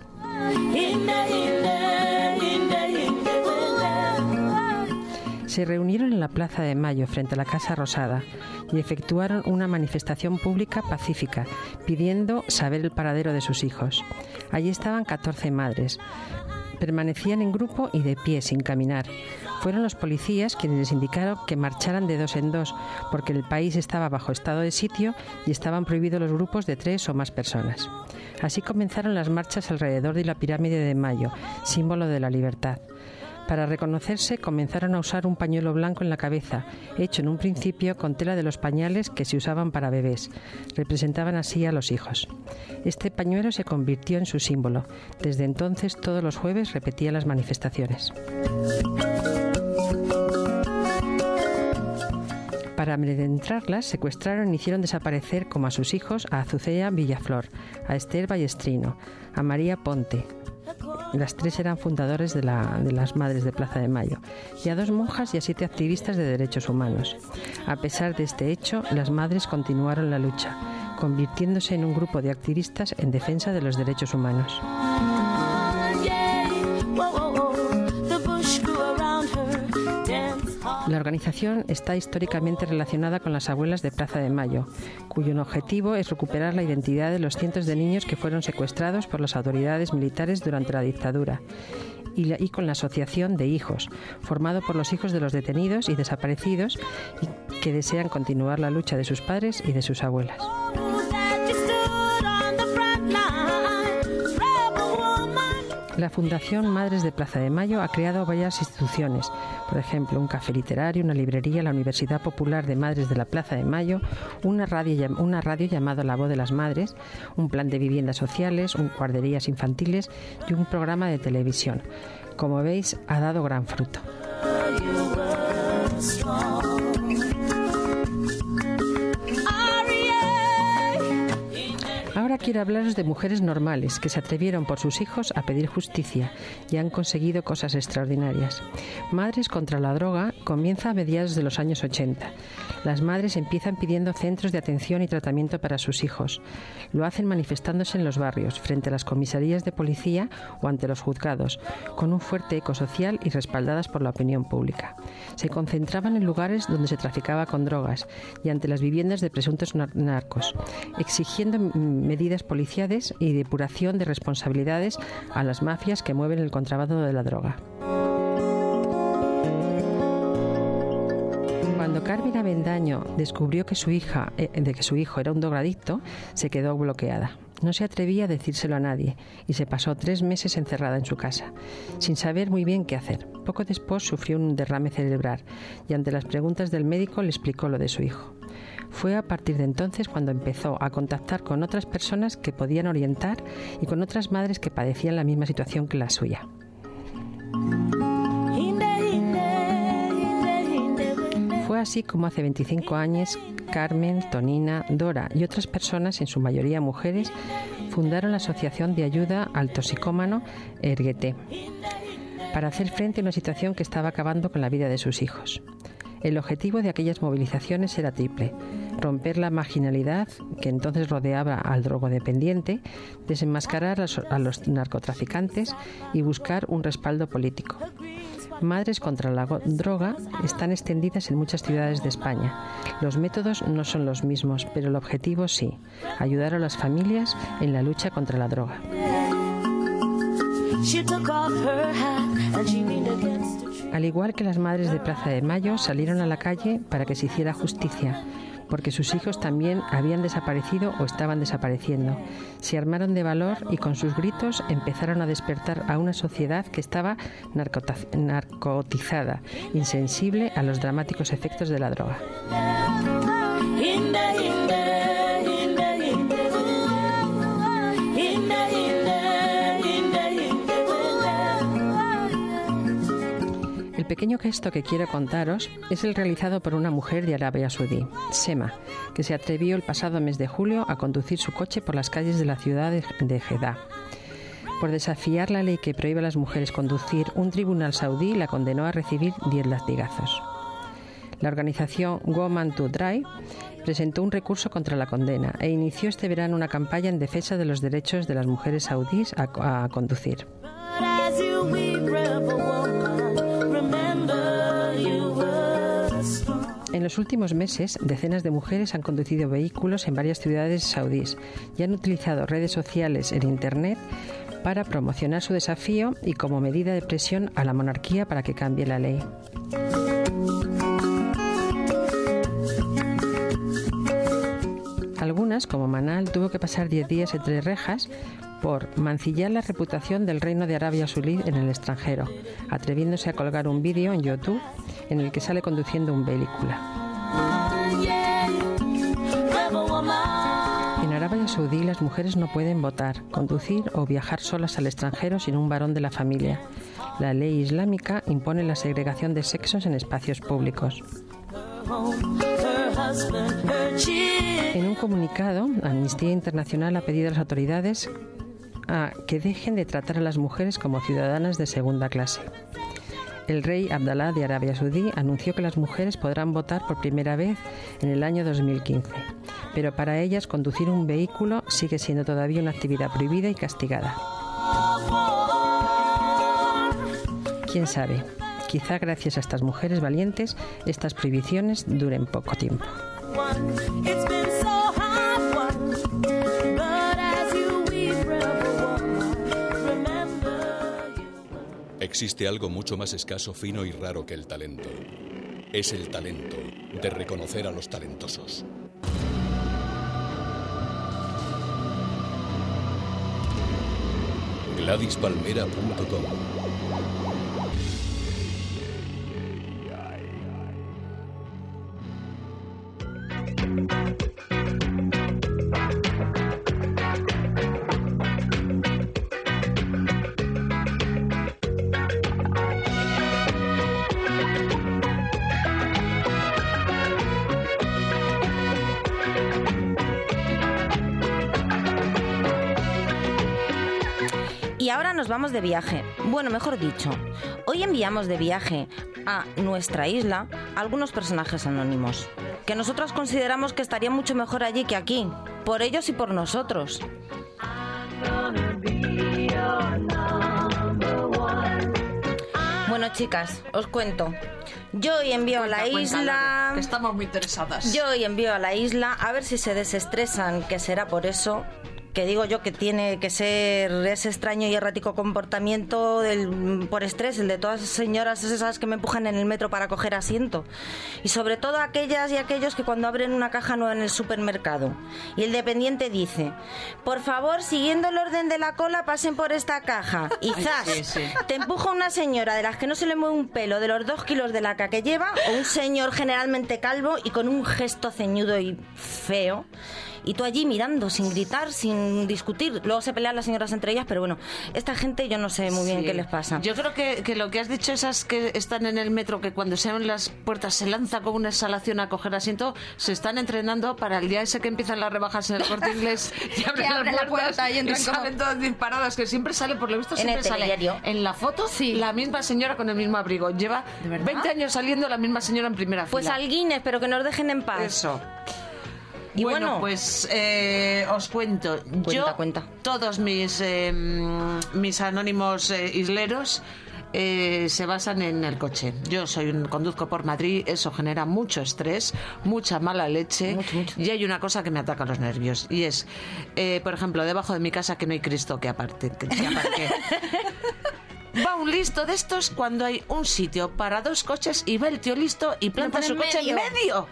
Se reunieron en la Plaza de Mayo frente a la Casa Rosada y efectuaron una manifestación pública pacífica pidiendo saber el paradero de sus hijos. Allí estaban 14 madres. Permanecían en grupo y de pie, sin caminar. Fueron los policías quienes les indicaron que marcharan de dos en dos, porque el país estaba bajo estado de sitio y estaban prohibidos los grupos de tres o más personas. Así comenzaron las marchas alrededor de la pirámide de Mayo, símbolo de la libertad. Para reconocerse comenzaron a usar un pañuelo blanco en la cabeza, hecho en un principio con tela de los pañales que se usaban para bebés. Representaban así a los hijos. Este pañuelo se convirtió en su símbolo. Desde entonces todos los jueves repetía las manifestaciones. Para amedrentarlas, secuestraron y hicieron desaparecer como a sus hijos a Azucena Villaflor, a Esther Ballestrino, a María Ponte. Las tres eran fundadores de, la- de las Madres de Plaza de Mayo, y a dos monjas y a siete activistas de derechos humanos. A pesar de este hecho, las madres continuaron la lucha, convirtiéndose en un grupo de activistas en defensa de los derechos humanos. La organización está históricamente relacionada con las abuelas de Plaza de Mayo, cuyo objetivo es recuperar la identidad de los cientos de niños que fueron secuestrados por las autoridades militares durante la dictadura. Y, y con la Asociación de Hijos, formado por los hijos de los detenidos y desaparecidos y que desean continuar la lucha de sus padres y de sus abuelas. La Fundación Madres de Plaza de Mayo ha creado varias instituciones, por ejemplo, un café literario, una librería, la Universidad Popular de Madres de la Plaza de Mayo, una radio, llamada La Voz de las Madres, un plan de viviendas sociales, un guarderías infantiles y un programa de televisión. Como veis, ha dado gran fruto. Ahora quiero hablaros de mujeres normales que se atrevieron por sus hijos a pedir justicia y han conseguido cosas extraordinarias. Madres contra la droga comienza a mediados de los años 80. Las madres empiezan pidiendo centros de atención y tratamiento para sus hijos. Lo hacen manifestándose en los barrios, frente a las comisarías de policía o ante los juzgados, con un fuerte eco social y respaldadas por la opinión pública. Se concentraban en lugares donde se traficaba con drogas y ante las viviendas de presuntos nar- narcos, exigiendo medidas policiales y depuración de responsabilidades a las mafias que mueven el contrabando de la droga. Cuando Carmen Avendaño descubrió que su hija, eh, de que su hijo era un drogadicto, se quedó bloqueada. No se atrevía a decírselo a nadie y se pasó tres meses encerrada en su casa, sin saber muy bien qué hacer. Poco después sufrió un derrame cerebral y ante las preguntas del médico le explicó lo de su hijo. Fue a partir de entonces cuando empezó a contactar con otras personas que podían orientar y con otras madres que padecían la misma situación que la suya. Fue así como hace 25 años Carmen, Tonina, Dora y otras personas, en su mayoría mujeres, fundaron la Asociación de Ayuda al Toxicómano Erguete para hacer frente a una situación que estaba acabando con la vida de sus hijos. El objetivo de aquellas movilizaciones era triple. Romper la marginalidad que entonces rodeaba al drogodependiente, desenmascarar a los- narcotraficantes y buscar un respaldo político. Madres contra la droga están extendidas en muchas ciudades de España. Los métodos no son los mismos, pero el objetivo sí, ayudar a las familias en la lucha contra la droga. Al igual que las madres de Plaza de Mayo salieron a la calle para que se hiciera justicia, porque sus hijos también habían desaparecido o estaban desapareciendo. Se armaron de valor y con sus gritos empezaron a despertar a una sociedad que estaba narcotizada, insensible a los dramáticos efectos de la droga. Pequeño gesto que quiero contaros es el realizado por una mujer de Arabia Saudí, Sema, que se atrevió el pasado mes de julio a conducir su coche por las calles de la ciudad de, Jeddah. Por desafiar la ley que prohíbe a las mujeres conducir, un tribunal saudí la condenó a recibir 10 latigazos. La organización Woman to Drive presentó un recurso contra la condena e inició este verano una campaña en defensa de los derechos de las mujeres saudíes a conducir. En los últimos meses, decenas de mujeres han conducido vehículos en varias ciudades saudíes y han utilizado redes sociales en Internet para promocionar su desafío y como medida de presión a la monarquía para que cambie la ley. Algunas, como Manal, tuvo que pasar 10 días entre rejas por mancillar la reputación del reino de Arabia Saudí en el extranjero, atreviéndose a colgar un vídeo en YouTube en el que sale conduciendo un vehículo. En Arabia Saudí las mujeres no pueden votar, conducir o viajar solas al extranjero sin un varón de la familia. La ley islámica impone la segregación de sexos en espacios públicos. En un comunicado, Amnistía Internacional ha pedido a las autoridades a que dejen de tratar a las mujeres como ciudadanas de segunda clase. El rey Abdalá de Arabia Saudí anunció que las mujeres podrán votar por primera vez en el año 2015, pero para ellas conducir un vehículo sigue siendo todavía una actividad prohibida y castigada. ¿Quién sabe? Quizá gracias a estas mujeres valientes, estas prohibiciones duren poco tiempo. Existe algo mucho más escaso, fino y raro que el talento. Es el talento de reconocer a los talentosos. GladysPalmera.com de viaje. Bueno, mejor dicho, hoy enviamos de viaje a nuestra isla algunos personajes anónimos, que nosotros consideramos que estarían mucho mejor allí que aquí, por ellos y por nosotros. Bueno, chicas, os cuento. Yo hoy envío a la Cuenta, isla... Que estamos muy interesadas. Yo hoy envío a la isla a ver si se desestresan, que será por eso. Que digo yo que tiene que ser ese extraño y errático comportamiento del, por estrés, el de todas esas señoras esas que me empujan en el metro para coger asiento. Y sobre todo aquellas y aquellos que cuando abren una caja nueva en el supermercado y el dependiente dice, por favor, siguiendo el orden de la cola, pasen por esta caja. Y zas, sí, sí. te empuja una señora de las que no se le mueve un pelo de los dos kilos de laca que lleva, o un señor generalmente calvo y con un gesto ceñudo y feo. Y tú allí mirando, sin gritar, sin discutir. Luego se pelean las señoras entre ellas, pero bueno, esta gente yo no sé muy bien Sí. qué les pasa. Yo creo que, que lo que has dicho, esas que están en el metro, que cuando se abren las puertas se lanza como una exhalación a coger asiento, se están entrenando para el día ese que empiezan las rebajas en el corte inglés y abren, abren la las puertas puerta y entran como- salen todas disparadas, que siempre sale, por lo visto, En siempre el sale en la foto la misma señora con el mismo abrigo. Lleva verdad? 20 años saliendo la misma señora en primera Pues fila. al Guinness, pero que nos dejen en paz. Eso. Y bueno, bueno, pues eh, os cuento. Yo, cuenta. todos mis, eh, mis anónimos eh, isleros eh, se basan en el coche. Yo soy un conduzco por Madrid, eso genera mucho estrés, mucha mala leche y hay una cosa que me ataca los nervios y es, eh, por ejemplo, debajo de mi casa que no hay Cristo que aparte. Que, que aparque. Va un listo de estos cuando hay un sitio para dos coches y va el tío listo y planta su coche en medio.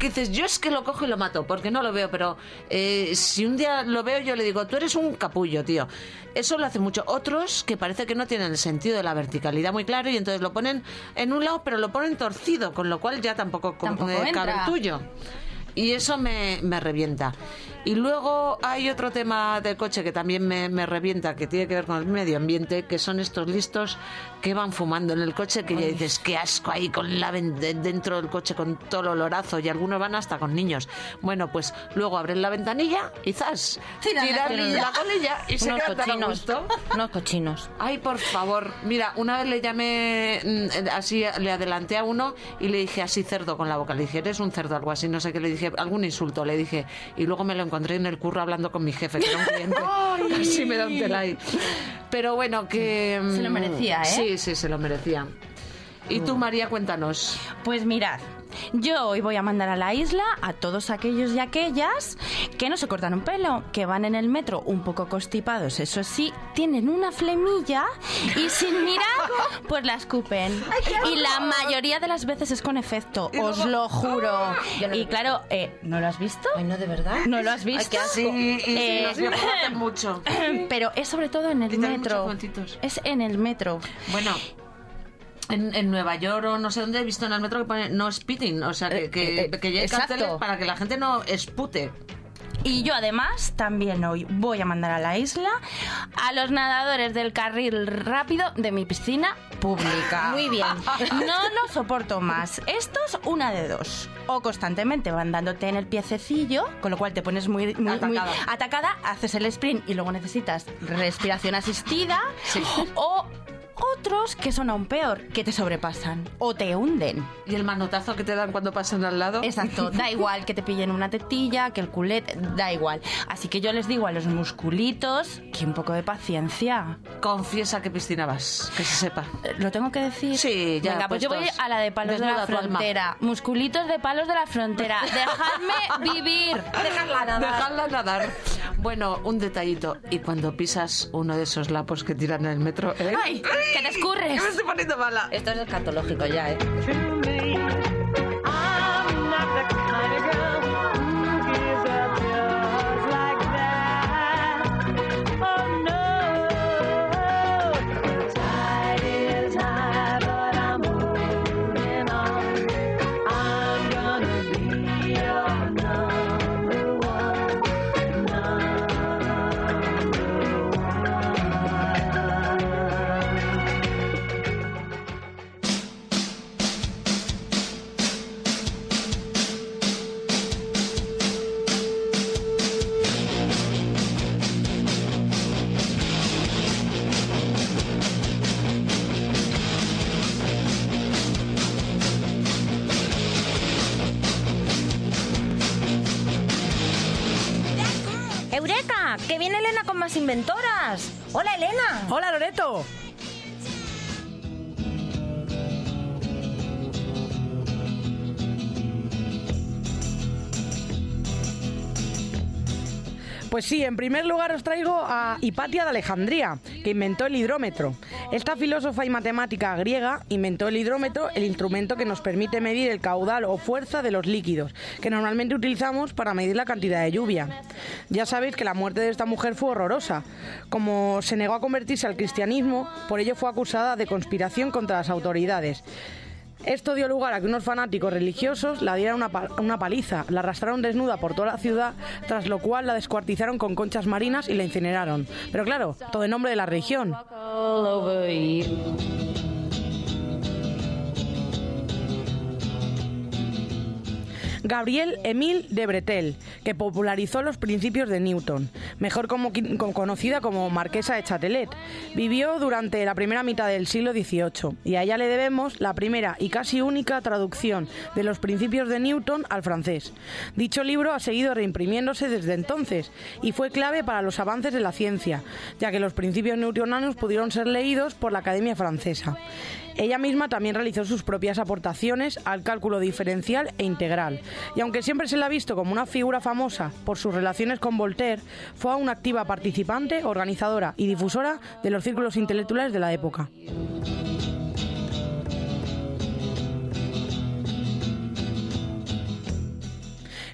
Que dices, yo es que lo cojo y lo mato, porque no lo veo, pero eh, si un día lo veo, yo le digo, tú eres un capullo, tío. Eso lo hace mucho. Otros que parece que no tienen el sentido de la verticalidad muy claro y entonces lo ponen en un lado, pero lo ponen torcido, con lo cual ya tampoco, co- Tampoco cabe el tuyo. Y eso me, me revienta. Y luego hay otro tema del coche que también me, me revienta, que tiene que ver con el medio ambiente, que son estos listos que van fumando en el coche, que ya dices, qué asco ahí con la dentro del coche con todo el olorazo, y algunos van hasta con niños. Bueno, pues luego abren la ventanilla y ¡zas! Tiran la colilla. la colilla y se quedan a cochinos. gusto. Unos cochinos. Ay, por favor. Mira, una vez le llamé mm, así, le adelanté a uno y le dije así cerdo con la boca. Le dije, eres un cerdo, algo así, no sé qué. Le dije, algún insulto, le dije. Y luego me lo encontré en el curro hablando con mi jefe, que era un cliente. Así me da un telay. Pero bueno, que. Se lo mm, merecía, ¿eh? Sí, sí, se lo merecía. Y tú, María, cuéntanos. Pues mirad, yo hoy voy a mandar a la isla a todos aquellos y aquellas que no se cortan un pelo, que van en el metro un poco constipados, eso sí, tienen una flemilla y sin mirar, pues la escupen. Y la mayoría de las veces es con efecto, os lo juro. Y claro, eh, ¿no lo has visto? Ay, no, de verdad. ¿No lo has visto? Sí, Eh, mucho. Pero es sobre todo en el metro. Es en el metro. Bueno. En, en Nueva York o no sé dónde he visto en el metro que pone no spitting, o sea que, que, Eh, eh, que ya hay exacto. carteles para que la gente no espute. Y yo además también hoy voy a mandar a la isla a los nadadores del carril rápido de mi piscina pública. Muy bien. No lo soporto más. Estos, una de dos. O constantemente van dándote en el piececillo, con lo cual te pones muy, muy, muy Atacada. atacada, haces el sprint y luego necesitas respiración asistida. O otros que son aún peor, que te sobrepasan o te hunden. Y el manotazo que te dan cuando pasan al lado. Exacto, da igual que te pillen una tetilla, que el culete, da igual. Así que yo les digo a los musculitos que un poco de paciencia. Confiesa que piscina vas, que se sepa. ¿Lo tengo que decir? Sí, ya, Venga, pues yo voy a la de palos de la frontera. Musculitos de palos de la frontera. Dejadme vivir. Dejarla nada. Dejadla nadar. Bueno, un detallito. Y cuando pisas uno de esos lapos que tiran en el metro. ¿eh? ¡Ay! ¡Que te escurres! Que me estoy poniendo mala. Esto es escatológico ya, ¿eh? ¡Hola, Elena! Hola Loreto. Pues sí, en primer lugar os traigo a Hipatia de Alejandría, que inventó el hidrómetro. Esta filósofa y matemática griega inventó el hidrómetro, el instrumento que nos permite medir el caudal o fuerza de los líquidos, que normalmente utilizamos para medir la cantidad de lluvia. Ya sabéis que la muerte de esta mujer fue horrorosa. Como se negó a convertirse al cristianismo, por ello fue acusada de conspiración contra las autoridades. Esto dio lugar a que unos fanáticos religiosos la dieran una, una paliza, la arrastraron desnuda por toda la ciudad, tras lo cual la descuartizaron con conchas marinas y la incineraron. Pero claro, todo en nombre de la religión. Gabriel Emile de Bretel, que popularizó los principios de Newton, mejor conocida como Marquesa de Chatelet. Vivió durante la primera mitad del siglo XVIII y a ella le debemos la primera y casi única traducción de los principios de Newton al francés. Dicho libro ha seguido reimprimiéndose desde entonces y fue clave para los avances de la ciencia, ya que los principios newtonianos pudieron ser leídos por la Academia Francesa. Ella misma también realizó sus propias aportaciones al cálculo diferencial e integral. Y aunque siempre se la ha visto como una figura famosa por sus relaciones con Voltaire, fue una activa participante, organizadora y difusora de los círculos intelectuales de la época.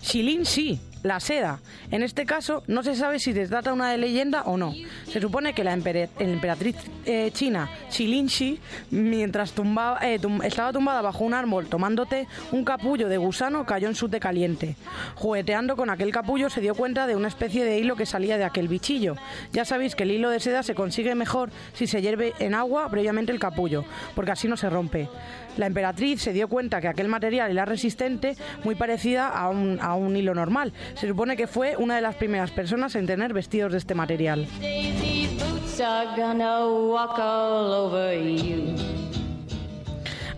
Shilin sí, la seda. En este caso no se sabe si se trata una de leyenda o no. Se supone que la, emperatriz eh, china Shilin Shi, mientras tumbaba- eh, estaba tumbada bajo un árbol tomando té, un capullo de gusano cayó en su té caliente. Jugueteando con aquel capullo se dio cuenta de una especie de hilo que salía de aquel bichillo. Ya sabéis que el hilo de seda se consigue mejor si se hierve en agua previamente el capullo, porque así no se rompe. La emperatriz se dio cuenta que aquel material era resistente, muy parecida a un hilo normal. Se supone que fue una de las primeras personas en tener vestidos de este material.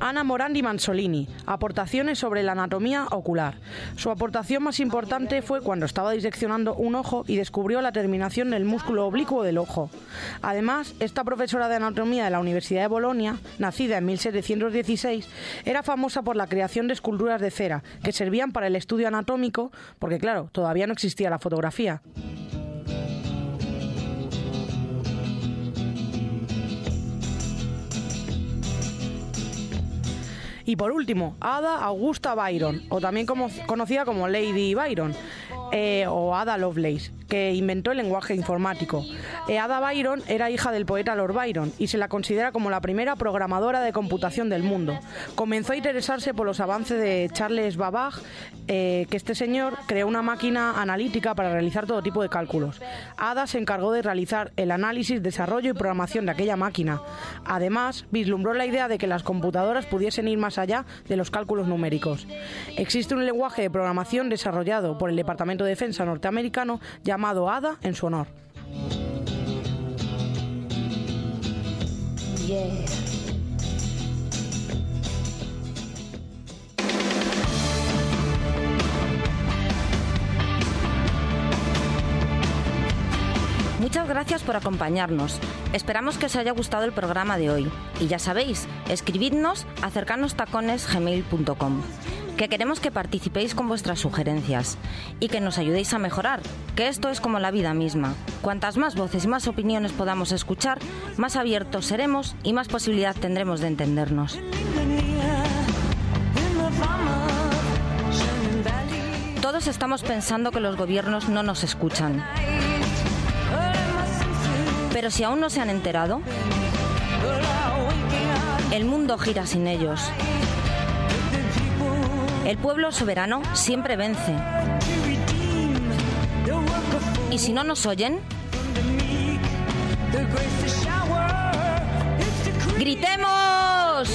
Ana Morandi Mansolini, aportaciones sobre la anatomía ocular. Su aportación más importante fue cuando estaba diseccionando un ojo y descubrió la terminación del músculo oblicuo del ojo. Además, esta profesora de anatomía de la Universidad de Bolonia, nacida en 1716, era famosa por la creación de esculturas de cera que servían para el estudio anatómico, porque claro, todavía no existía la fotografía. Y por último, Ada Augusta Byron, o también como, conocida como Lady Byron, eh, o Ada Lovelace, que inventó el lenguaje informático. Ada Byron era hija del poeta Lord Byron y se la considera como la primera programadora de computación del mundo. Comenzó a interesarse por los avances de Charles Babbage, eh, que este señor creó una máquina analítica para realizar todo tipo de cálculos. Ada se encargó de realizar el análisis, desarrollo y programación de aquella máquina. Además, vislumbró la idea de que las computadoras pudiesen ir más allá de los cálculos numéricos. Existe un lenguaje de programación desarrollado por el Departamento de Defensa norteamericano llamado ADA en su honor. Muchas gracias por acompañarnos. Esperamos que os haya gustado el programa de hoy. Y ya sabéis, escribidnos a cercanostacones.gmail.com que queremos que participéis con vuestras sugerencias y que nos ayudéis a mejorar, que esto es como la vida misma. Cuantas más voces y más opiniones podamos escuchar, más abiertos seremos y más posibilidad tendremos de entendernos. Todos estamos pensando que los gobiernos no nos escuchan. Pero si aún no se han enterado, el mundo gira sin ellos. El pueblo soberano siempre vence. Y si no nos oyen, ¡gritemos!